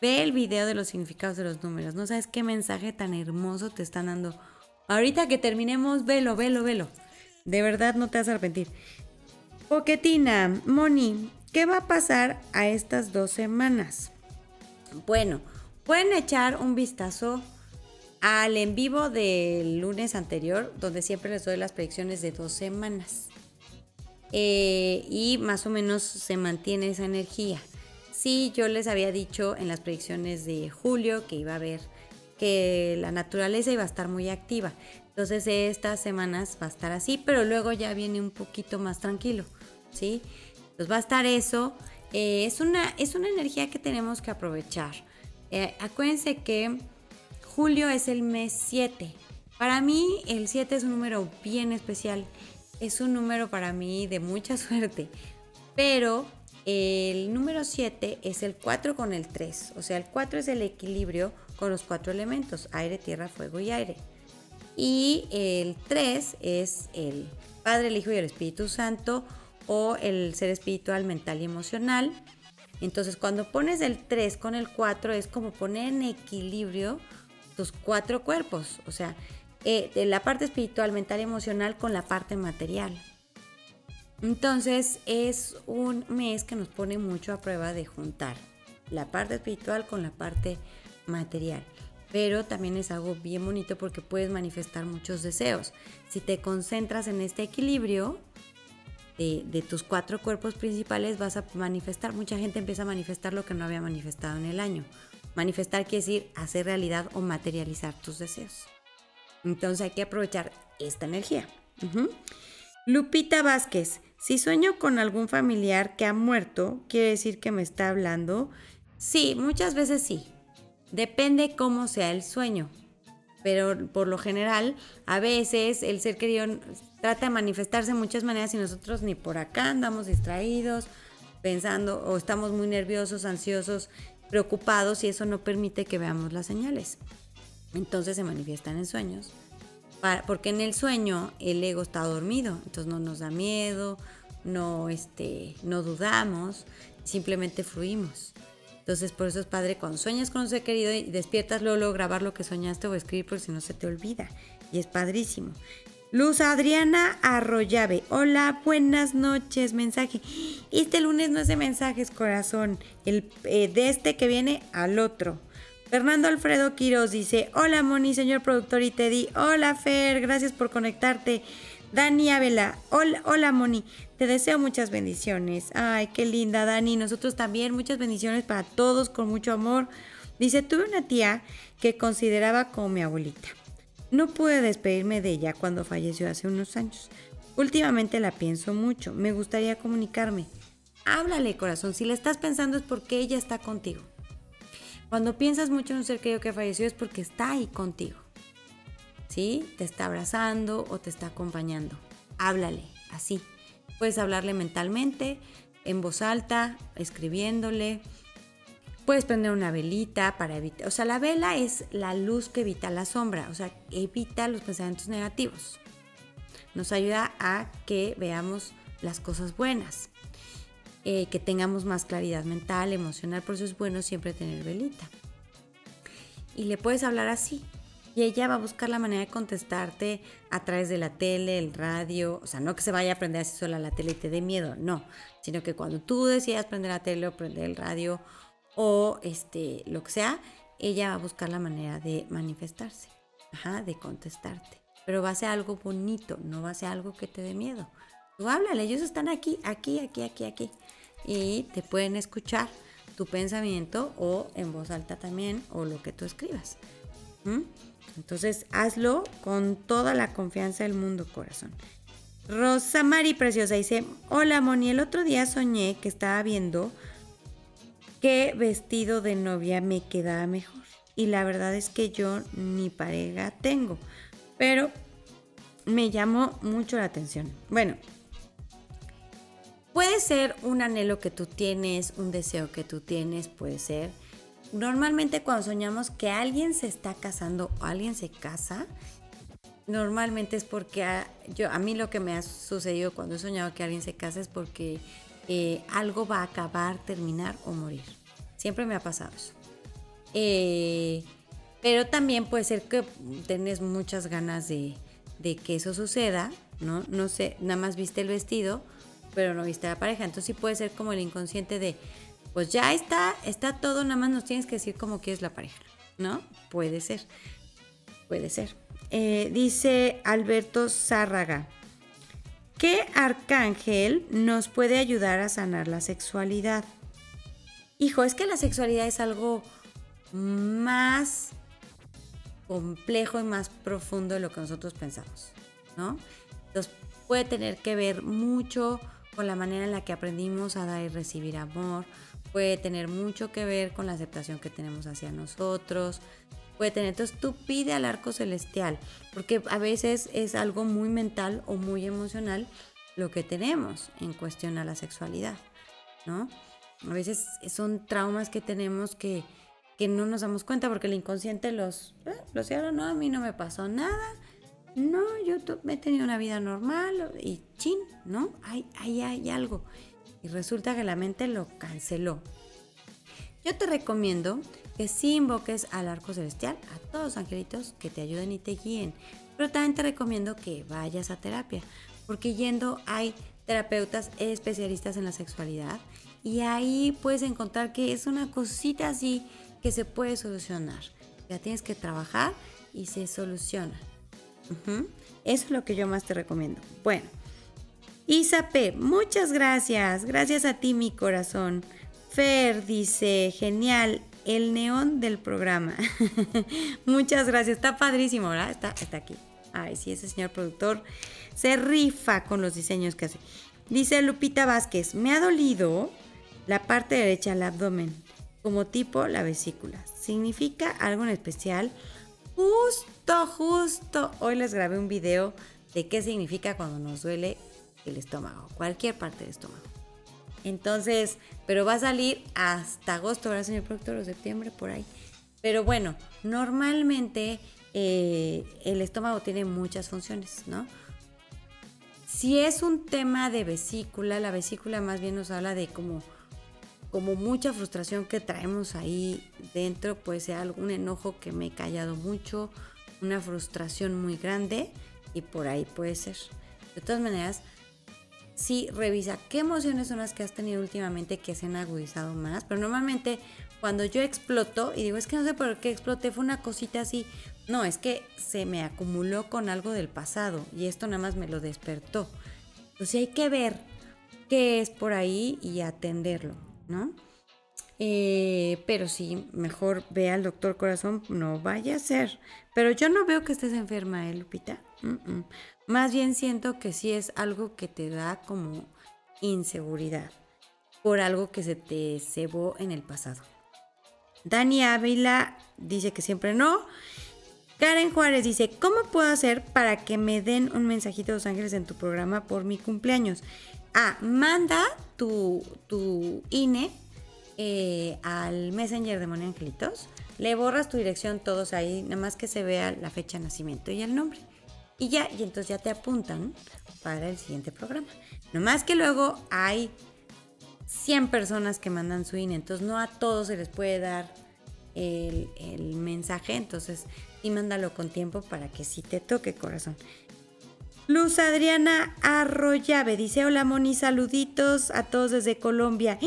Ve el video de los significados de los números. No sabes qué mensaje tan hermoso te están dando. Ahorita que terminemos, velo, velo, velo. De verdad no te vas a arrepentir. Poquetina, Moni, ¿qué va a pasar a estas dos semanas? Bueno, pueden echar un vistazo al en vivo del lunes anterior, donde siempre les doy las predicciones de dos semanas. Eh, y más o menos se mantiene esa energía. Sí, yo les había dicho en las predicciones de julio que iba a haber que la naturaleza iba a estar muy activa. Entonces estas semanas va a estar así, pero luego ya viene un poquito más tranquilo, ¿sí? Entonces va a estar eso. Eh, es, una, es una energía que tenemos que aprovechar. Eh, acuérdense que julio es el mes 7. Para mí el 7 es un número bien especial es un número para mí de mucha suerte, pero el número 7 es el 4 con el 3, o sea, el 4 es el equilibrio con los cuatro elementos, aire, tierra, fuego y aire. Y el 3 es el Padre, el Hijo y el Espíritu Santo o el ser espiritual, mental y emocional. Entonces, cuando pones el 3 con el 4 es como poner en equilibrio tus cuatro cuerpos, o sea, eh, de la parte espiritual, mental y emocional con la parte material. Entonces, es un mes que nos pone mucho a prueba de juntar la parte espiritual con la parte material pero también es algo bien bonito porque puedes manifestar muchos deseos. Si te concentras en este equilibrio de, tus cuatro cuerpos principales, vas a manifestar. Mucha gente empieza a manifestar lo que no había manifestado en el año. Manifestar quiere decir hacer realidad o materializar tus deseos. Entonces hay que aprovechar esta energía. Lupita Vázquez, si sueño con algún familiar que ha muerto, ¿quiere decir que me está hablando? Sí, muchas veces sí. Depende cómo sea el sueño, pero por lo general, a veces el ser querido trata de manifestarse de muchas maneras y nosotros ni por acá andamos distraídos, pensando o estamos muy nerviosos, ansiosos, preocupados y eso no permite que veamos las señales. Entonces se manifiestan en sueños. Porque en el sueño el ego está dormido, entonces no nos da miedo, no, este, no dudamos, simplemente fluimos. Entonces, por eso es padre cuando sueñas con un ser querido y despiertas luego, grabar lo que soñaste o escribir porque si no se te olvida. Y es padrísimo. Luz Adriana Arroyave. Hola, buenas noches. Mensaje. Este lunes no es de mensajes, corazón. El, eh, de este que viene al otro. Fernando Alfredo Quiroz dice: Hola, Moni, señor productor y Teddy. Hola, Fer. Gracias por conectarte. Dani Abela, hola, hola Moni, te deseo muchas bendiciones. Ay, qué linda Dani, nosotros también muchas bendiciones para todos con mucho amor. Dice, tuve una tía que consideraba como mi abuelita. No pude despedirme de ella cuando falleció hace unos años. Últimamente la pienso mucho, me gustaría comunicarme. Háblale corazón, si la estás pensando es porque ella está contigo. Cuando piensas mucho en un ser querido que falleció es porque está ahí contigo. ¿Sí? Te está abrazando o te está acompañando. Háblale, así. Puedes hablarle mentalmente, en voz alta, escribiéndole. Puedes prender una velita para evitar, o sea, la vela es la luz que evita la sombra, o sea, evita los pensamientos negativos. Nos ayuda a que veamos las cosas buenas, eh, que tengamos más claridad mental, emocional, por eso es bueno siempre tener velita. Y le puedes hablar así, y ella va a buscar la manera de contestarte a través de la tele, el radio, o sea, no que se vaya a aprender así sola la tele y te dé miedo, no, sino que cuando tú decidas prender la tele o prender el radio o este, lo que sea, ella va a buscar la manera de manifestarse, ajá, de contestarte. Pero va a ser algo bonito, no va a ser algo que te dé miedo. Tú háblale, ellos están aquí, aquí, aquí, aquí, aquí. Y te pueden escuchar tu pensamiento o en voz alta también o lo que tú escribas. Entonces hazlo con toda la confianza del mundo, corazón. Rosa Mari Preciosa dice, hola Moni, el otro día soñé que estaba viendo qué vestido de novia me quedaba mejor. Y la verdad es que yo ni pareja tengo, pero me llamó mucho la atención. Bueno, puede ser un anhelo que tú tienes, un deseo que tú tienes, puede ser Normalmente cuando soñamos que alguien se está casando o alguien se casa, normalmente es porque a, yo, a mí lo que me ha sucedido cuando he soñado que alguien se casa es porque eh, algo va a acabar, terminar o morir. Siempre me ha pasado eso. Eh, pero también puede ser que tenés muchas ganas de, de, que eso suceda, ¿no? No sé, nada más viste el vestido, pero no viste la pareja. Entonces sí puede ser como el inconsciente de, pues ya está, está todo, nada más nos tienes que decir cómo quieres la pareja, ¿no? Puede ser, puede ser. Eh, dice Alberto Zárraga, ¿qué arcángel nos puede ayudar a sanar la sexualidad? Hijo, es que la sexualidad es algo más complejo y más profundo de lo que nosotros pensamos, ¿no? Entonces puede tener que ver mucho con la manera en la que aprendimos a dar y recibir amor, puede tener mucho que ver con la aceptación que tenemos hacia nosotros, puede tener, entonces tú pide al arco celestial, porque a veces es algo muy mental o muy emocional lo que tenemos en cuestión a la sexualidad, ¿no? A veces son traumas que tenemos que, que no nos damos cuenta porque el inconsciente los, eh, los cierra, no, a mí no me pasó nada, no, yo he tenido una vida normal y chin, ¿no? Ahí, ahí hay algo. Y resulta que la mente lo canceló. Yo te recomiendo que sí invoques al arco celestial, a todos los angelitos que te ayuden y te guíen. Pero también te recomiendo que vayas a terapia, porque yendo hay terapeutas especialistas en la sexualidad y ahí puedes encontrar que es una cosita así que se puede solucionar. Ya tienes que trabajar y se soluciona. Eso es lo que yo más te recomiendo. Bueno, Isa P, muchas gracias. Gracias a ti, mi corazón. Fer dice, genial, el neón del programa. muchas gracias. Está padrísimo, ¿verdad? Está, está aquí. Ay, sí, ese señor productor se rifa con los diseños que hace. Dice Lupita Vázquez, me ha dolido la parte derecha del abdomen, como tipo la vesícula. ¿Significa algo en especial? Justo, justo. Hoy les grabé un video de qué significa cuando nos duele el estómago, cualquier parte del estómago. Entonces, pero va a salir hasta agosto, ¿verdad, señor productor? O septiembre, por ahí. Pero bueno, normalmente eh, el estómago tiene muchas funciones, ¿no? Si es un tema de vesícula, la vesícula más bien nos habla de como, como mucha frustración que traemos ahí dentro, puede ser algún enojo que me he callado mucho, una frustración muy grande y por ahí puede ser. De todas maneras, sí revisa qué emociones son las que has tenido últimamente que se han agudizado más, pero normalmente cuando yo exploto y digo, es que no sé por qué exploté, fue una cosita así, no, es que se me acumuló con algo del pasado y esto nada más me lo despertó. Entonces hay que ver qué es por ahí y atenderlo, ¿no? Eh, pero sí, mejor ve al doctor corazón, no vaya a ser. Pero yo no veo que estés enferma, ¿eh, Lupita? Más bien siento que sí es algo que te da como inseguridad por algo que se te cebó en el pasado. Dani Ávila dice que siempre no. Karen Juárez dice, ¿cómo puedo hacer para que me den un mensajito de Los Ángeles en tu programa por mi cumpleaños? Ah, manda tu, tu INE eh, al Messenger de Moni Angelitos, le borras tu dirección todos ahí, nada más que se vea la fecha de nacimiento y el nombre. Y ya, y entonces ya te apuntan para el siguiente programa. Nomás que luego hay 100 personas que mandan su INE, entonces no a todos se les puede dar el, mensaje, entonces sí mándalo con tiempo para que sí te toque corazón. Luz Adriana Arroyave dice, hola Moni, saluditos a todos desde Colombia. ¡Ah!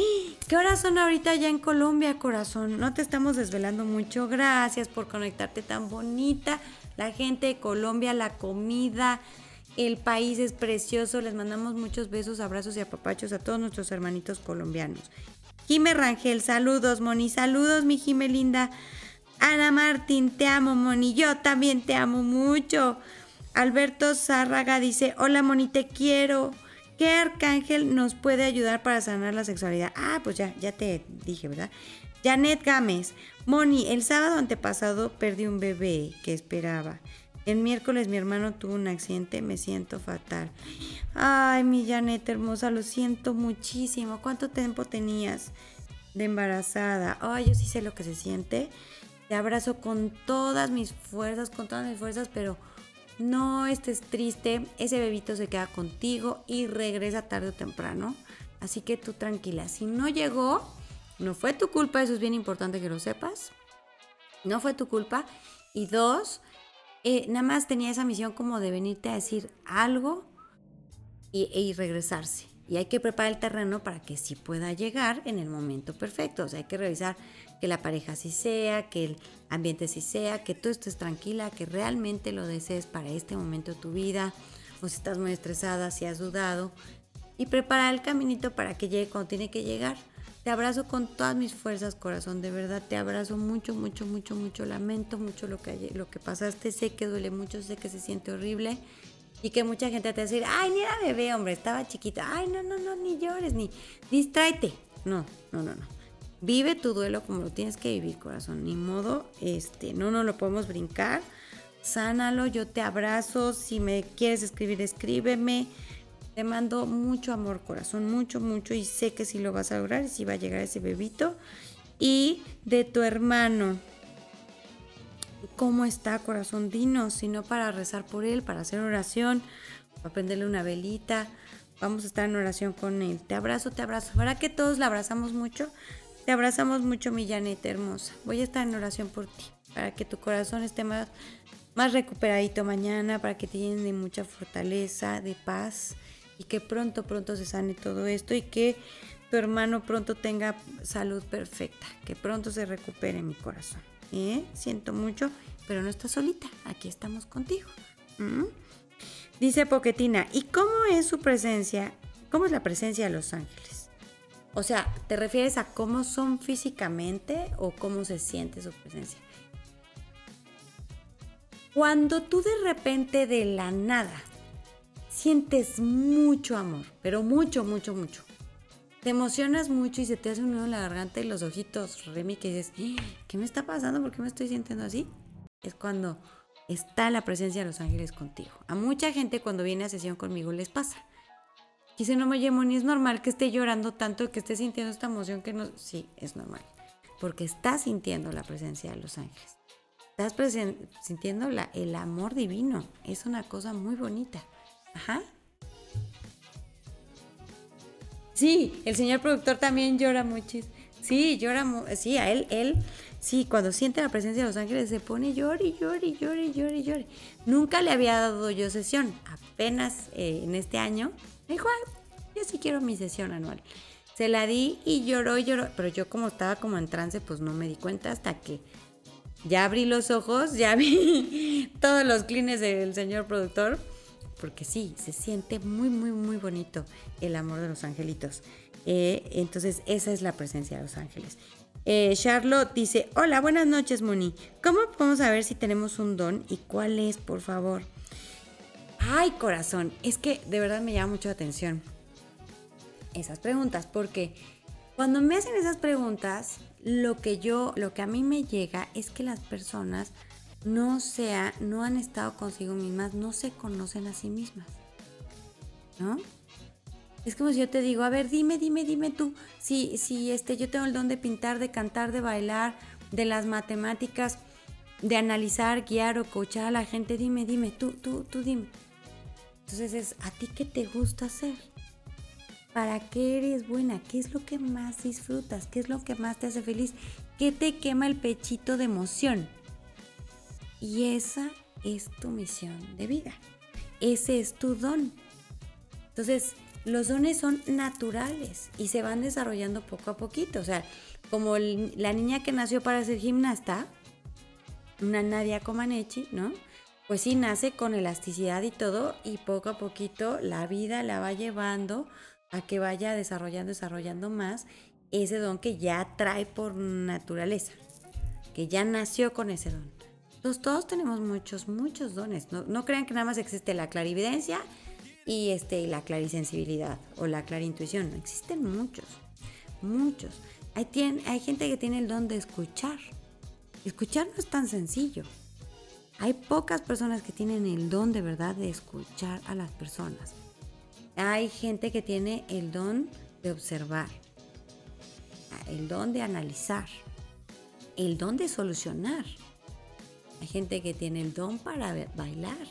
¿Qué horas son ahorita ya en Colombia, corazón? No te estamos desvelando mucho. Gracias por conectarte tan bonita. La gente de Colombia, la comida, el país es precioso. Les mandamos muchos besos, abrazos y apapachos a todos nuestros hermanitos colombianos. Jime Rangel, saludos, Moni. Saludos, mi Jime linda. Ana Martín, te amo, Moni. Yo también te amo mucho. Alberto Zárraga dice: Hola, Moni, te quiero. ¿Qué arcángel nos puede ayudar para sanar la sexualidad? Ah, pues ya, ya te dije, ¿verdad? Janet Gámez, Moni, el sábado antepasado perdí un bebé que esperaba. El miércoles mi hermano tuvo un accidente, me siento fatal. Ay, mi Janet hermosa, lo siento muchísimo. ¿Cuánto tiempo tenías de embarazada? Ay, yo sí sé lo que se siente. Te abrazo con todas mis fuerzas, con todas mis fuerzas, pero no estés triste. Ese bebito se queda contigo y regresa tarde o temprano. Así que tú tranquila. Si no llegó, no fue tu culpa, eso es bien importante que lo sepas. No fue tu culpa. Y dos, eh, nada más tenía esa misión como de venirte a decir algo y, y, regresarse. Y hay que preparar el terreno para que sí pueda llegar en el momento perfecto. O sea, hay que revisar que la pareja sí sea, que el ambiente sí sea, que tú estés tranquila, que realmente lo desees para este momento de tu vida. O si estás muy estresada, si has dudado. Y preparar el caminito para que llegue cuando tiene que llegar. Te abrazo con todas mis fuerzas, corazón, de verdad te abrazo mucho, mucho, mucho, mucho. Lamento mucho lo que, lo que pasaste, sé que duele mucho, sé que se siente horrible y que mucha gente te va a decir, ay, ni era bebé, hombre, estaba chiquita. Ay, no, no, no, ni llores, ni distráete. No, no, no, no. Vive tu duelo como lo tienes que vivir, corazón. Ni modo, este, no nos lo podemos brincar. Sánalo, yo te abrazo. Si me quieres escribir, escríbeme. Te mando mucho amor, corazón, mucho, mucho. Y sé que si lo vas a lograr y si va a llegar ese bebito. Y de tu hermano. ¿Cómo está, corazón? Dinos, si no para rezar por él, para hacer oración, para prenderle una velita. Vamos a estar en oración con él. Te abrazo, te abrazo. ¿Verdad que todos la abrazamos mucho? Te abrazamos mucho, mi Janet hermosa. Voy a estar en oración por ti, para que tu corazón esté más, más recuperadito mañana, para que te de mucha fortaleza, de paz y que pronto, pronto se sane todo esto y que tu hermano pronto tenga salud perfecta, que pronto se recupere mi corazón. ¿Eh? Siento mucho, pero no estás solita, aquí estamos contigo. ¿Mm? Dice Poquetina, ¿y cómo es su presencia? ¿Cómo es la presencia de los ángeles? O sea, ¿te refieres a cómo son físicamente o cómo se siente su presencia? Cuando tú de repente de la nada sientes mucho amor, pero mucho, mucho, mucho. Te emocionas mucho y se te hace un nudo en la garganta y los ojitos, Remy, que dices, ¡Ah! ¿qué me está pasando? ¿Por qué me estoy sintiendo así? Es cuando está la presencia de los ángeles contigo. A mucha gente cuando viene a sesión conmigo les pasa Dice, no me llamo ni es normal que esté llorando tanto, que esté sintiendo esta emoción que no... Sí, es normal. Porque estás sintiendo la presencia de los ángeles. Estás sintiendo la, el amor divino. Es una cosa muy bonita. Ajá. Sí, el señor productor también llora muchísimo. Sí, llora, sí, a él, él, sí, cuando siente la presencia de los ángeles se pone llori, llori, llori, llori, llori. Nunca le había dado yo sesión, apenas eh, en este año me dijo, yo sí quiero mi sesión anual. Se la di y lloró y lloró, pero yo como estaba como en trance, pues no me di cuenta hasta que ya abrí los ojos, ya vi todos los clines del señor productor, porque sí, se siente muy, muy, muy bonito el amor de los angelitos. Eh, entonces, esa es la presencia de los ángeles. Eh, Charlotte dice, hola, buenas noches, Moni. ¿Cómo podemos saber si tenemos un don y cuál es, por favor? Ay, corazón, es que de verdad me llama mucho la atención esas preguntas, porque cuando me hacen esas preguntas, lo que yo, lo que a mí me llega es que las personas no sea, no han estado consigo mismas, no se conocen a sí mismas. ¿No? Es como si yo te digo, a ver, dime, dime, dime tú, si, si este, yo tengo el don de pintar, de cantar, de bailar, de las matemáticas, de analizar, guiar o coachar a la gente, dime, dime, tú, tú, tú dime. Entonces es a ti qué te gusta hacer. ¿Para qué eres buena? ¿Qué es lo que más disfrutas? ¿Qué es lo que más te hace feliz? ¿Qué te quema el pechito de emoción? Y esa es tu misión de vida. Ese es tu don. Entonces, los dones son naturales y se van desarrollando poco a poquito. O sea, como la niña que nació para ser gimnasta, una Nadia Comaneci, ¿no? pues sí nace con elasticidad y todo y poco a poquito la vida la va llevando a que vaya desarrollando, desarrollando más ese don que ya trae por naturaleza, que ya nació con ese don. Todos tenemos muchos, muchos dones. No, crean que nada más existe la clarividencia y este, la clarisensibilidad o la clarintuición. Existen muchos, muchos. Hay, hay gente que tiene el don de escuchar. Escuchar no es tan sencillo. Hay pocas personas que tienen el don de verdad de escuchar a las personas. Hay gente que tiene el don de observar, el don de analizar, el don de solucionar. Hay gente que tiene el don para bailar,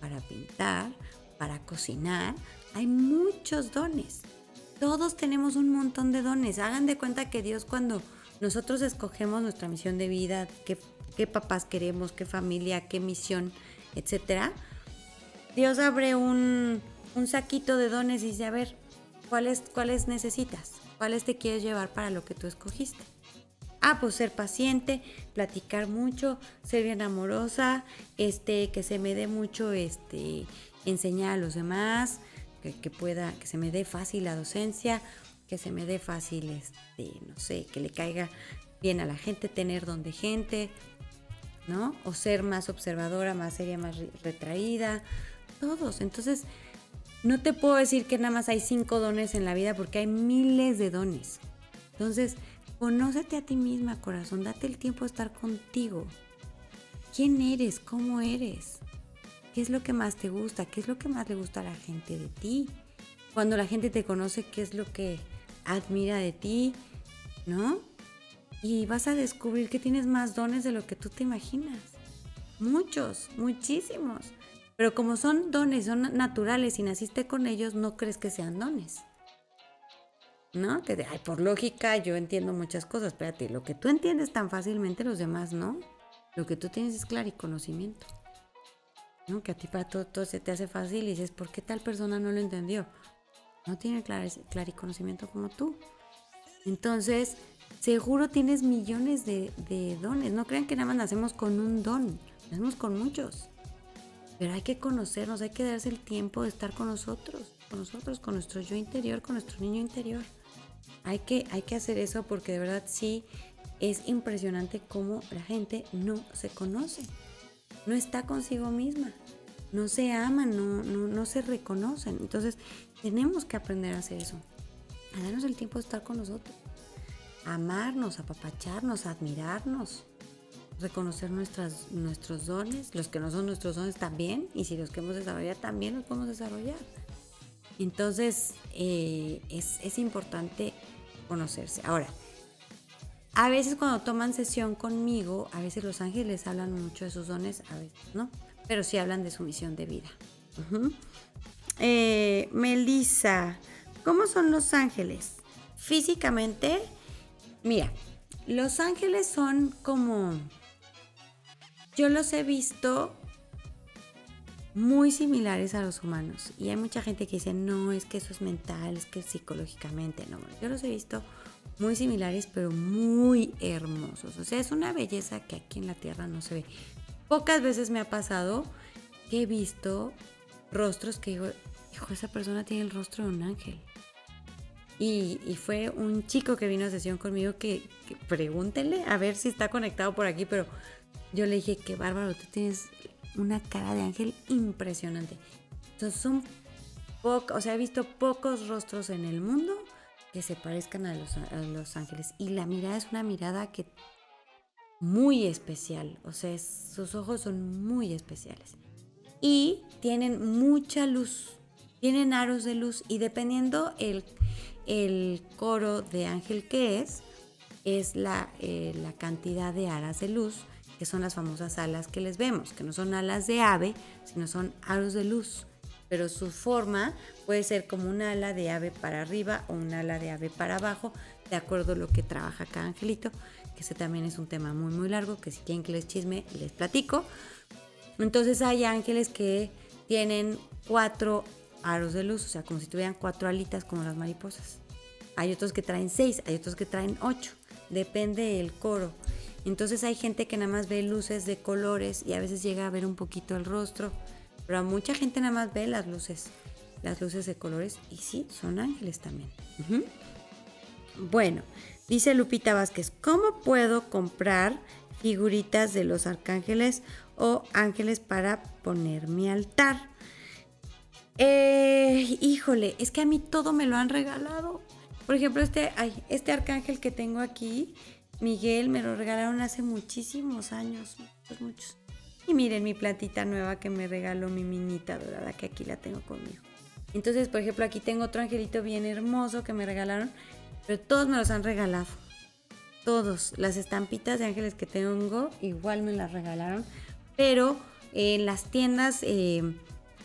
para pintar, para cocinar. Hay muchos dones. Todos tenemos un montón de dones. Hagan de cuenta que Dios cuando nosotros escogemos nuestra misión de vida, que qué papás queremos, qué familia, qué misión, etcétera, Dios abre un, saquito de dones y dice, a ver, ¿cuáles, ¿cuáles necesitas? ¿Cuáles te quieres llevar para lo que tú escogiste? Ah, pues ser paciente, platicar mucho, ser bien amorosa, este, que se me dé mucho, este, enseñar a los demás, que, pueda, que se me dé fácil la docencia, que se me dé fácil, este, no sé, que le caiga bien a la gente, tener don de gente, ¿no? O ser más observadora, más seria, más retraída, todos. Entonces, no te puedo decir que nada más hay cinco dones en la vida porque hay miles de dones. Entonces, Conócete a ti misma, corazón. Date el tiempo de estar contigo. ¿Quién eres? ¿Cómo eres? ¿Qué es lo que más te gusta? ¿Qué es lo que más le gusta a la gente de ti? Cuando la gente te conoce, ¿qué es lo que admira de ti? ¿No? Y vas a descubrir que tienes más dones de lo que tú te imaginas. Muchos, muchísimos. Pero como son dones, son naturales y naciste con ellos, no crees que sean dones. ¿No? Que ay, por lógica yo entiendo muchas cosas. Espérate, lo que tú entiendes tan fácilmente, los demás no. Lo que tú tienes es claro y conocimiento. ¿No? Que a ti para todo, todo se te hace fácil y dices, ¿por qué tal persona no lo entendió? No tiene claro y conocimiento como tú. Entonces, seguro tienes millones de, de dones. No crean que nada más nacemos con un don. Nacemos con muchos. Pero hay que conocernos, hay que darse el tiempo de estar con nosotros, con nosotros, con nuestro yo interior, con nuestro niño interior. Hay que, hay que hacer eso porque de verdad sí es impresionante cómo la gente no se conoce, no está consigo misma, no se aman, no, no, no se reconocen. Entonces tenemos que aprender a hacer eso, a darnos el tiempo de estar con nosotros, a amarnos, apapacharnos, a admirarnos, reconocer nuestras, nuestros dones, los que no son nuestros dones también, y si los queremos desarrollar también los podemos desarrollar. Entonces eh, es, es importante conocerse. Ahora, a veces cuando toman sesión conmigo, a veces los ángeles hablan mucho de sus dones, a veces no, pero sí hablan de su misión de vida. Eh, Melissa, ¿cómo son los ángeles? Físicamente, mira, los ángeles son como, yo los he visto muy similares a los humanos. Y hay mucha gente que dice, no, es que eso es mental, es que psicológicamente, no. Yo los he visto muy similares, pero muy hermosos. O sea, es una belleza que aquí en la Tierra no se ve. Pocas veces me ha pasado que he visto rostros que digo, hijo, esa persona tiene el rostro de un ángel. Y, fue un chico que vino a sesión conmigo que, que, pregúntenle a ver si está conectado por aquí, pero yo le dije, qué bárbaro, tú tienes una cara de ángel impresionante. Entonces son o sea, he visto pocos rostros en el mundo que se parezcan a los, ángeles. Y la mirada es una mirada que muy especial, o sea, sus ojos son muy especiales. Y tienen mucha luz, tienen aros de luz y dependiendo el, el coro de ángel que es, es la, eh, la cantidad de aras de luz que son las famosas alas que les vemos, que no son alas de ave, sino son aros de luz. Pero su forma puede ser como un ala de ave para arriba o un ala de ave para abajo, de acuerdo a lo que trabaja cada angelito, que ese también es un tema muy muy largo, que si quieren que les chisme, les platico. Entonces hay ángeles que tienen cuatro aros de luz, o sea, como si tuvieran cuatro alitas como las mariposas. Hay otros que traen seis, hay otros que traen ocho, depende del coro. Entonces hay gente que nada más ve luces de colores y a veces llega a ver un poquito el rostro, pero a mucha gente nada más ve las luces, las luces de colores y sí, son ángeles también. Bueno, dice Lupita Vázquez, ¿cómo puedo comprar figuritas de los arcángeles o ángeles para poner mi altar? Eh, híjole, es que a mí todo me lo han regalado. Por ejemplo, este, este arcángel que tengo aquí Miguel me lo regalaron hace muchísimos años, muchos, muchos. Y miren mi platita nueva que me regaló mi minita dorada, que aquí la tengo conmigo. Entonces, por ejemplo, aquí tengo otro angelito bien hermoso que me regalaron, pero todos me los han regalado. Todos. Las estampitas de ángeles que tengo igual me las regalaron, pero en las tiendas eh,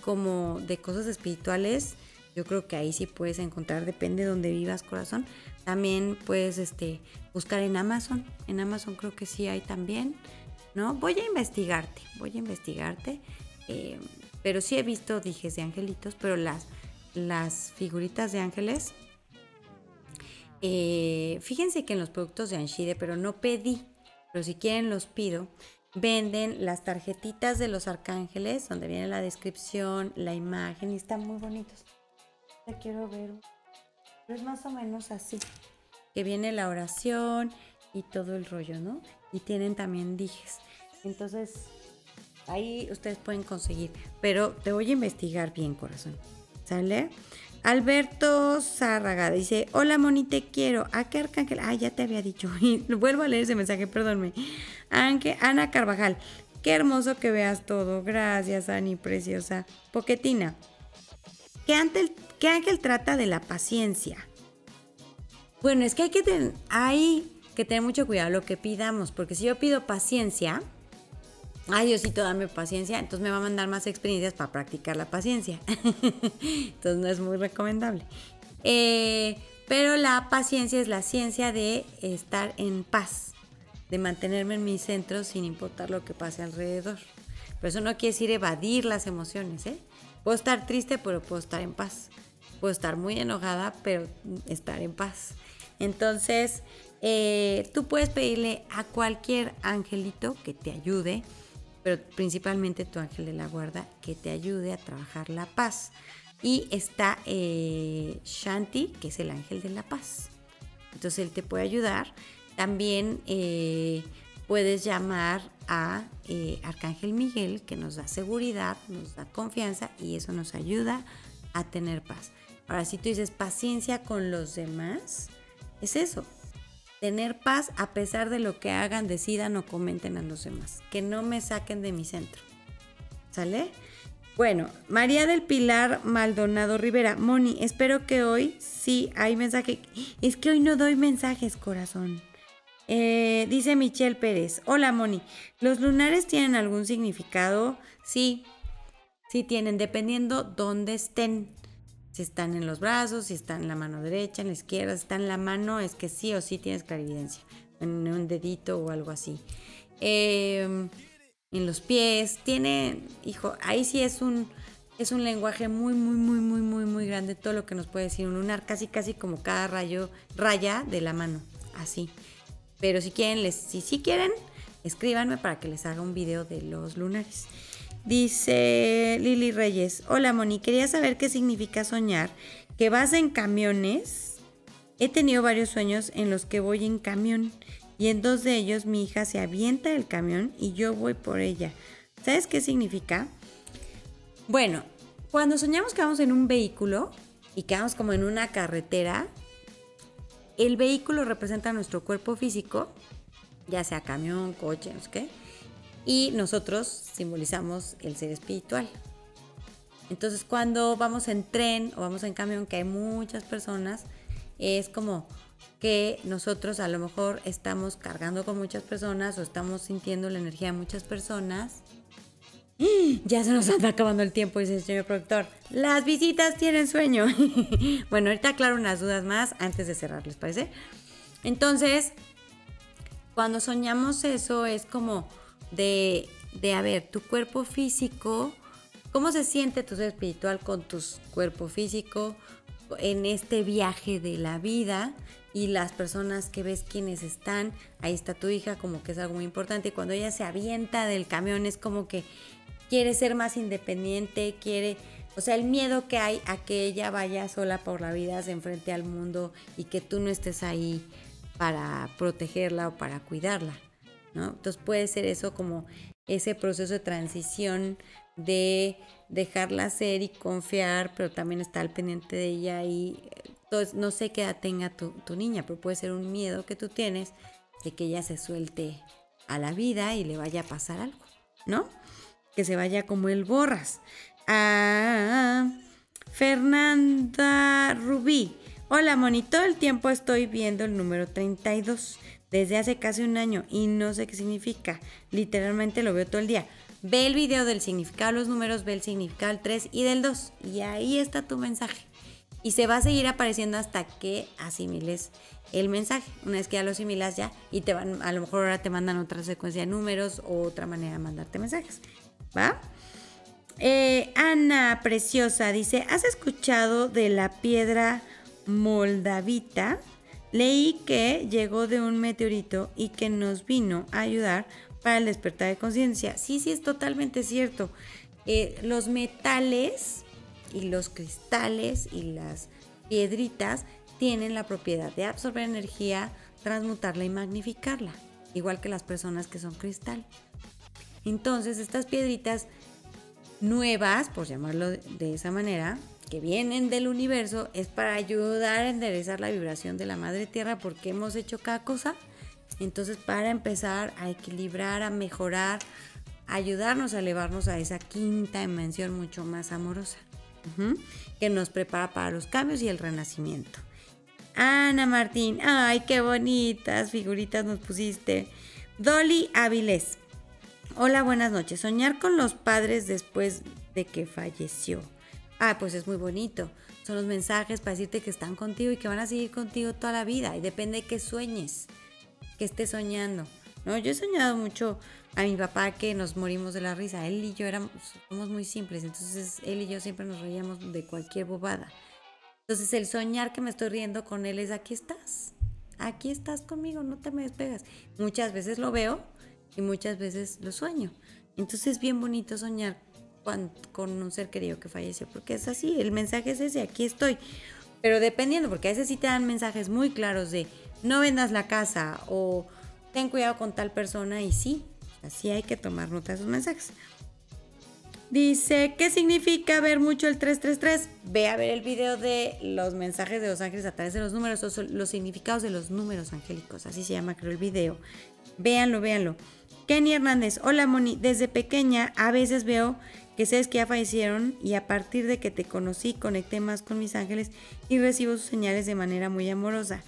como de cosas espirituales, yo creo que ahí sí puedes encontrar, depende de donde vivas, corazón. También puedes este, buscar en Amazon. En Amazon creo que sí hay también. ¿No? Voy a investigarte, voy a investigarte. Eh, pero sí he visto dijes de angelitos, pero las, las figuritas de ángeles. Eh, fíjense que en los productos de Anshide, pero no pedí, pero si quieren los pido. Venden las tarjetitas de los arcángeles, donde viene la descripción, la imagen, y están muy bonitos. Ya quiero ver. Pero es más o menos así. Que viene la oración y todo el rollo, ¿no? Y tienen también dijes. Entonces, ahí ustedes pueden conseguir. Pero te voy a investigar bien, corazón. ¿Sale? Alberto Zárraga dice, hola Moni, te quiero. ¿A qué arcángel? Ah, ya te había dicho. Y vuelvo a leer ese mensaje, perdónme. Ana Carvajal, qué hermoso que veas todo. Gracias, Ani, preciosa. Poquetina, ¿qué ángel, qué ángel trata de la paciencia? Bueno, es que hay que, tener, hay que tener mucho cuidado lo que pidamos, porque si yo pido paciencia, ay Diosito, dame paciencia, entonces me va a mandar más experiencias para practicar la paciencia. entonces no es muy recomendable. Eh, pero la paciencia es la ciencia de estar en paz, de mantenerme en mi centro sin importar lo que pase alrededor. Pero eso no quiere decir evadir las emociones, ¿eh? Puedo estar triste, pero puedo estar en paz. Puedo estar muy enojada, pero estar en paz. Entonces, eh, tú puedes pedirle a cualquier angelito que te ayude pero principalmente tu ángel de la guarda que te ayude a trabajar la paz. Y está eh, Shanti, que es el ángel de la paz. Entonces él te puede ayudar. También eh, puedes llamar a Arcángel Miguel, que nos da seguridad, nos da confianza y eso nos ayuda a tener paz. Ahora, si tú dices paciencia con los demás, es eso, tener paz a pesar de lo que hagan, decidan o comenten a los demás. Que no me saquen de mi centro. ¿Sale? Bueno, María del Pilar Maldonado Rivera. Moni, espero que hoy sí hay mensaje. Es que hoy no doy mensajes, corazón. Eh, dice Michelle Pérez. Hola, Moni. ¿Los lunares tienen algún significado? Sí, sí tienen, dependiendo dónde estén. Si están en los brazos, si están en la mano derecha, en la izquierda, si están en la mano, es que sí o sí tienes clarividencia. En un dedito o algo así. Em, en los pies, tiene, hijo, ahí sí es un, es un lenguaje muy, muy, muy, muy, muy, muy grande. Todo lo que nos puede decir un lunar, casi, casi como cada rayo, raya de la mano. Así. Pero si quieren, les, si sí quieren, escríbanme para que les haga un video de los lunares. Dice Lili Reyes, hola Moni, quería saber qué significa soñar, que vas en camiones. He tenido varios sueños en los que voy en camión y en dos de ellos mi hija se avienta del camión y yo voy por ella. ¿Sabes qué significa? Bueno, cuando soñamos que vamos en un vehículo y que vamos como en una carretera, el vehículo representa nuestro cuerpo físico, ya sea camión, coche, no sé qué y nosotros simbolizamos el ser espiritual. Entonces cuando vamos en tren o vamos en camión, que hay muchas personas, es como que nosotros a lo mejor estamos cargando con muchas personas o estamos sintiendo la energía de muchas personas. Ya se nos anda acabando el tiempo, dice el señor productor. Las visitas tienen sueño. bueno, ahorita aclaro unas dudas más antes de cerrar, ¿les parece? Entonces, cuando soñamos eso es como de, de, a ver, tu cuerpo físico, cómo se siente tu ser espiritual con tu cuerpo físico en este viaje de la vida y las personas que ves quienes están, ahí está tu hija, como que es algo muy importante. Y cuando ella se avienta del camión es como que quiere ser más independiente, quiere, o sea, el miedo que hay a que ella vaya sola por la vida, se enfrente al mundo y que tú no estés ahí para protegerla o para cuidarla. Entonces puede ser eso como ese proceso de transición de dejarla ser y confiar, pero también estar al pendiente de ella y entonces no sé qué edad tenga tu, niña, pero puede ser un miedo que tú tienes de que ella se suelte a la vida y le vaya a pasar algo, ¿no? Que se vaya como el borras. Ah, Fernanda Rubí. Hola, Moni, todo el tiempo estoy viendo el número 32 desde hace casi un año y no sé qué significa. Literalmente lo veo todo el día. Ve el video del significado de los números, ve el significado del 3 y del 2 y ahí está tu mensaje. Y se va a seguir apareciendo hasta que asimiles el mensaje. Una vez que ya lo asimilas ya y te van, a lo mejor ahora te mandan otra secuencia de números o otra manera de mandarte mensajes. ¿Va? Eh, Ana Preciosa dice, ¿has escuchado de la piedra moldavita? Leí que llegó de un meteorito y que nos vino a ayudar para el despertar de conciencia. Sí, sí, es totalmente cierto. Eh, los metales y los cristales y las piedritas tienen la propiedad de absorber energía, transmutarla y magnificarla, igual que las personas que son cristal. Entonces, estas piedritas nuevas, por llamarlo de esa manera, que vienen del universo es para ayudar a enderezar la vibración de la madre tierra porque hemos hecho cada cosa. Entonces para empezar a equilibrar, a mejorar, ayudarnos a elevarnos a esa quinta dimensión mucho más amorosa, que nos prepara para los cambios y el renacimiento. Ana Martín, ay, qué bonitas figuritas nos pusiste. Dolly Avilés, hola, buenas noches. Soñar con los padres después de que falleció. Ah, pues es muy bonito. Son los mensajes para decirte que están contigo y que van a seguir contigo toda la vida. Y depende de qué sueñes, que estés soñando. ¿no? Yo he soñado mucho a mi papá que nos morimos de la risa. Él y yo éramos somos muy simples, entonces él y yo siempre nos reíamos de cualquier bobada. Entonces el soñar que me estoy riendo con él es aquí estás, aquí estás conmigo, no te me despegas. Muchas veces lo veo y muchas veces lo sueño. Entonces es bien bonito soñar con, un ser querido que falleció, porque es así, el mensaje es ese, aquí estoy. Pero dependiendo, porque a veces sí te dan mensajes muy claros de no vendas la casa o ten cuidado con tal persona y sí, así hay que tomar nota de esos mensajes. Dice, ¿qué significa ver mucho el 333? Ve a ver el video de los mensajes de los ángeles a través de los números, o los significados de los números angélicos, así se llama creo el video. Véanlo, véanlo. Kenny Hernández, hola Moni, desde pequeña a veces veo que sabes que ya fallecieron y a partir de que te conocí conecté más con mis ángeles y recibo sus señales de manera muy amorosa.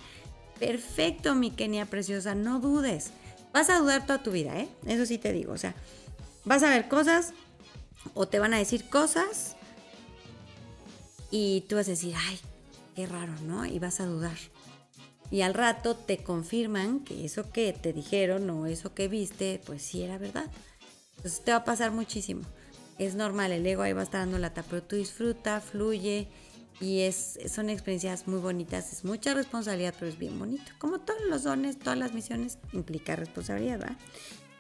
Perfecto, mi Kenia preciosa, no dudes. Vas a dudar toda tu vida, ¿eh? Eso sí te digo, o sea, vas a ver cosas o te van a decir cosas y tú vas a decir, ay, qué raro, ¿no? Y vas a dudar. Y al rato te confirman que eso que te dijeron o eso que viste, pues sí era verdad. Entonces te va a pasar muchísimo. Es normal, el ego ahí va a estar dando lata, pero tú disfruta, fluye y es, son experiencias muy bonitas. Es mucha responsabilidad, pero es bien bonito. Como todos los dones, todas las misiones implica responsabilidad, ¿verdad?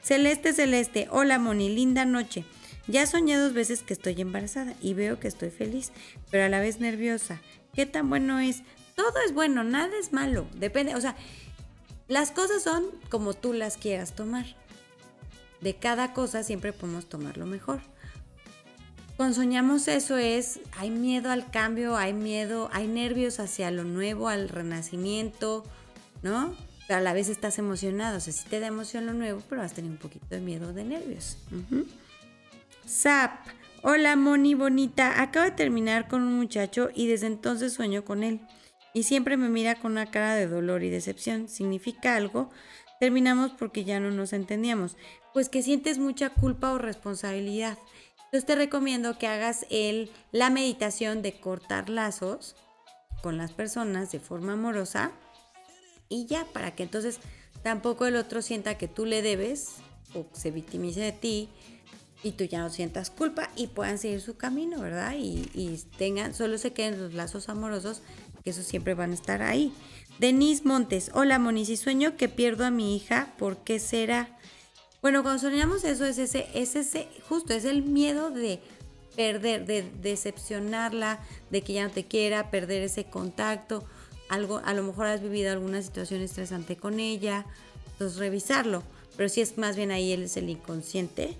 Celeste Celeste, hola Moni, linda noche. Ya soñé dos veces que estoy embarazada y veo que estoy feliz, pero a la vez nerviosa. ¿Qué tan bueno es? Todo es bueno, nada es malo. Depende, o sea, las cosas son como tú las quieras tomar. De cada cosa siempre podemos tomar lo mejor. Cuando soñamos eso es, hay miedo al cambio, hay miedo, hay nervios hacia lo nuevo, al renacimiento, ¿no? Pero a la vez estás emocionado, o sea, sí te da emoción lo nuevo, pero vas a tener un poquito de miedo de nervios. Zap. Hola Moni bonita, acabo de terminar con un muchacho y desde entonces sueño con él. Y siempre me mira con una cara de dolor y decepción. ¿Significa algo? Terminamos porque ya no nos entendíamos. Pues que sientes mucha culpa o responsabilidad. Entonces te recomiendo que hagas el, la meditación de cortar lazos con las personas de forma amorosa y ya, para que entonces tampoco el otro sienta que tú le debes o se victimice de ti y tú ya no sientas culpa y puedan seguir su camino, ¿verdad? Y, tengan, solo se queden los lazos amorosos, que esos siempre van a estar ahí. Denise Montes, hola Moni, si sueño que pierdo a mi hija, ¿por qué será? Bueno, cuando soñamos eso es ese, es ese, justo, es el miedo de perder, de decepcionarla, de que ya no te quiera, perder ese contacto. Algo, a lo mejor has vivido alguna situación estresante con ella, entonces revisarlo. Pero si es más bien ahí él es el inconsciente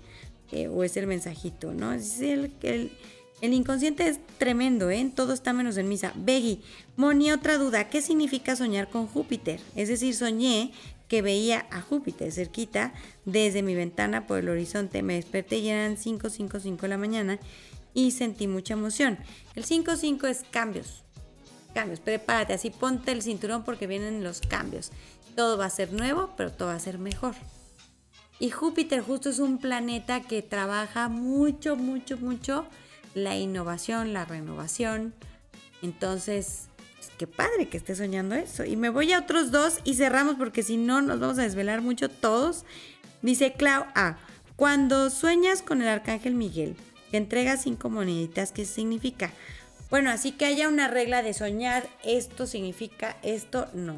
eh, o es el mensajito, ¿no? Es el, el, el inconsciente es tremendo, ¿eh? Todo está menos en misa. Beggy, Moni, otra duda. ¿Qué significa soñar con Júpiter? Es decir, soñé que veía a Júpiter cerquita desde mi ventana por el horizonte. Me desperté y eran 5, 5, 5 de la mañana y sentí mucha emoción. El 5, 5 es cambios. Cambios, prepárate, así ponte el cinturón porque vienen los cambios. Todo va a ser nuevo, pero todo va a ser mejor. Y Júpiter justo es un planeta que trabaja mucho, mucho, mucho la innovación, la renovación. Entonces, qué padre que esté soñando eso. Y me voy a otros dos y cerramos porque si no nos vamos a desvelar mucho todos. Dice Clau A. Cuando sueñas con el arcángel Miguel, te entrega cinco moneditas, ¿qué significa? Bueno, así que haya una regla de soñar, esto significa esto, no.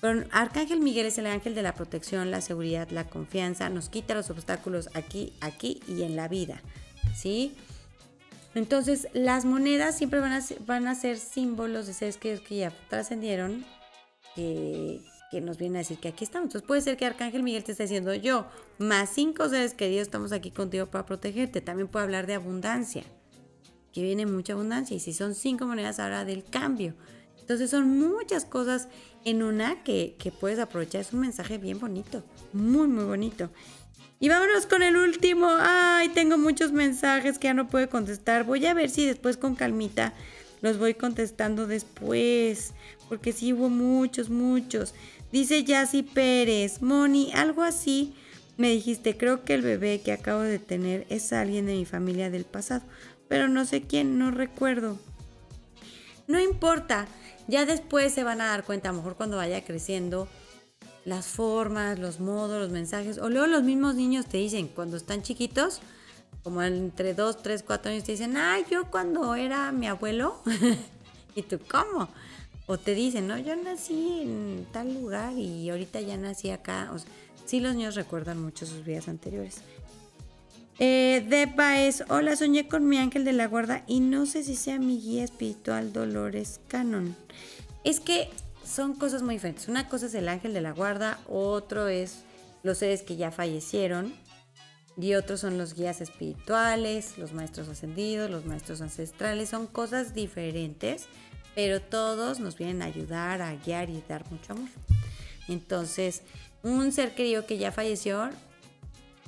Pero Arcángel Miguel es el ángel de la protección, la seguridad, la confianza, nos quita los obstáculos aquí, aquí y en la vida, ¿sí? Entonces, las monedas siempre van a van a ser símbolos de seres que, ya trascendieron, que, nos vienen a decir que aquí estamos. Entonces, puede ser que Arcángel Miguel te esté diciendo yo, más cinco seres queridos, estamos aquí contigo para protegerte. También puede hablar de abundancia. que viene mucha abundancia. Y si son cinco monedas, ahora del cambio. Entonces son muchas cosas en una que, que puedes aprovechar. Es un mensaje bien bonito, muy, muy bonito. Y vámonos con el último. Ay, tengo muchos mensajes que ya no puedo contestar. Voy a ver si después con calmita los voy contestando después. Porque sí hubo muchos, muchos. Dice Yassi Pérez, Moni, algo así. Me dijiste, creo que el bebé que acabo de tener es alguien de mi familia del pasado. Pero no sé quién, no recuerdo. No importa. Ya después se van a dar cuenta, a lo mejor cuando vaya creciendo, las formas, los modos, los mensajes. O luego los mismos niños te dicen, cuando están chiquitos, como entre 2, 3, 4 años, te dicen, ah, yo cuando era mi abuelo. y tú, ¿cómo? O te dicen, no, yo nací en tal lugar y ahorita ya nací acá. O sí, los niños recuerdan mucho sus vidas anteriores. Eh, Deba es, hola, soñé con mi ángel de la guarda y no sé si sea mi guía espiritual Dolores Canon. Es que son cosas muy diferentes. Una cosa es el ángel de la guarda, otro es los seres que ya fallecieron y otros son los guías espirituales, los maestros ascendidos, los maestros ancestrales. Son cosas diferentes, pero todos nos vienen a ayudar, a guiar y dar mucho amor. Entonces, un ser querido que ya falleció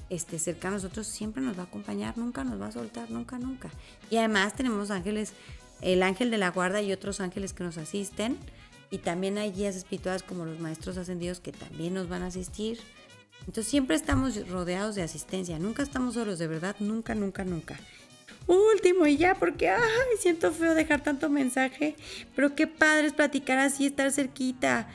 este, cerca a nosotros siempre nos va a acompañar, nunca nos va a soltar, nunca, nunca. Y además tenemos ángeles, el ángel de la guarda y otros ángeles que nos asisten. Y también hay guías espirituales como los maestros ascendidos que también nos van a asistir. Entonces siempre estamos rodeados de asistencia, nunca estamos solos, de verdad, nunca, nunca, nunca. Último y ya, porque ay, siento feo dejar tanto mensaje, pero qué padre es platicar así, estar cerquita.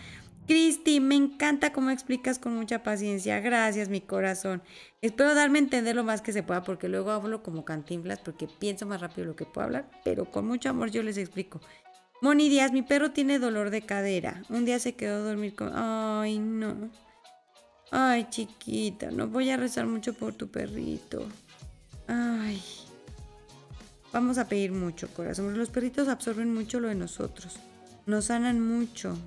Cristi, me encanta cómo explicas con mucha paciencia. Gracias, mi corazón. Espero darme a entender lo más que se pueda, porque luego hablo como cantinflas, porque pienso más rápido lo que puedo hablar, pero con mucho amor yo les explico. Moni Díaz, mi perro tiene dolor de cadera. Un día se quedó a dormir con... Ay, no. Ay, chiquita, no voy a rezar mucho por tu perrito. Ay. Vamos a pedir mucho, corazón. Los perritos absorben mucho lo de nosotros. Nos sanan mucho.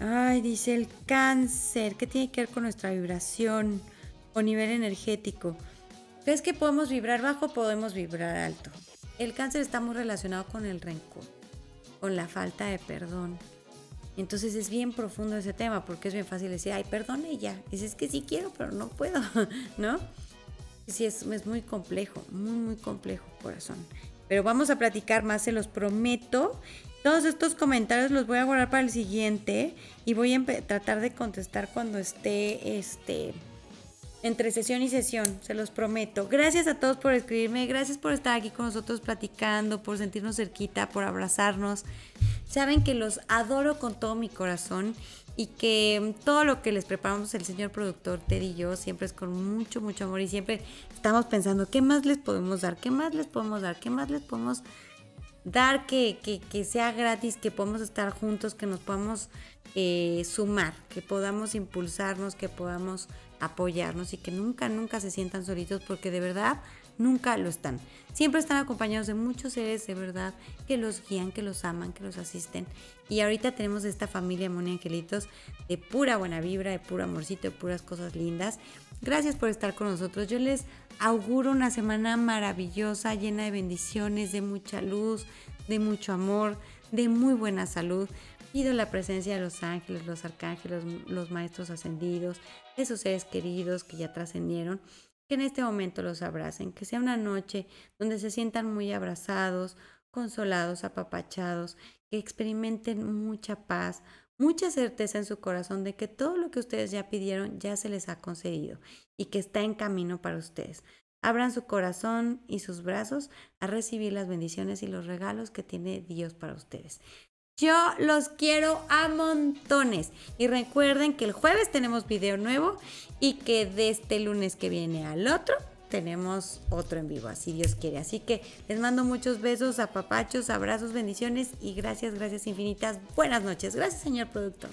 Ay, dice el cáncer. ¿Qué tiene que ver con nuestra vibración o nivel energético? ¿Ves que podemos vibrar bajo? Podemos vibrar alto. El cáncer está muy relacionado con el rencor, con la falta de perdón. Entonces es bien profundo ese tema porque es bien fácil decir, ay, perdone ya. Dices que sí quiero, pero no puedo, ¿no? Sí, es, es muy complejo, muy, muy complejo, corazón. Pero vamos a platicar más, se los prometo. Todos estos comentarios los voy a guardar para el siguiente y voy a tratar de contestar cuando esté este entre sesión y sesión, se los prometo. Gracias a todos por escribirme, gracias por estar aquí con nosotros platicando, por sentirnos cerquita, por abrazarnos. Saben que los adoro con todo mi corazón y que todo lo que les preparamos el señor productor Ted y yo siempre es con mucho, mucho amor y siempre estamos pensando, ¿qué más les podemos dar? ¿Qué más les podemos dar? ¿Qué más les podemos dar que, que, sea gratis, que podamos estar juntos, que nos podamos eh, sumar, que podamos impulsarnos, que podamos apoyarnos y que nunca, nunca se sientan solitos porque de verdad nunca lo están. Siempre están acompañados de muchos seres de verdad que los guían, que los aman, que los asisten. Y ahorita tenemos esta familia Moni Angelitos de pura buena vibra, de puro amorcito, de puras cosas lindas. Gracias por estar con nosotros. Yo les auguro una semana maravillosa, llena de bendiciones, de mucha luz, de mucho amor, de muy buena salud. Pido la presencia de los ángeles, los arcángeles, los maestros ascendidos, de sus seres queridos que ya trascendieron, que en este momento los abracen, que sea una noche donde se sientan muy abrazados, consolados, apapachados, que experimenten mucha paz, mucha certeza en su corazón de que todo lo que ustedes ya pidieron ya se les ha concedido y que está en camino para ustedes. Abran su corazón y sus brazos a recibir las bendiciones y los regalos que tiene Dios para ustedes. Yo los quiero a montones. Y recuerden que el jueves tenemos video nuevo y que de este lunes que viene al otro tenemos otro en vivo, así Dios quiere. Así que les mando muchos besos, apapachos, abrazos, bendiciones y gracias, gracias infinitas. Buenas noches. Gracias, señor productor.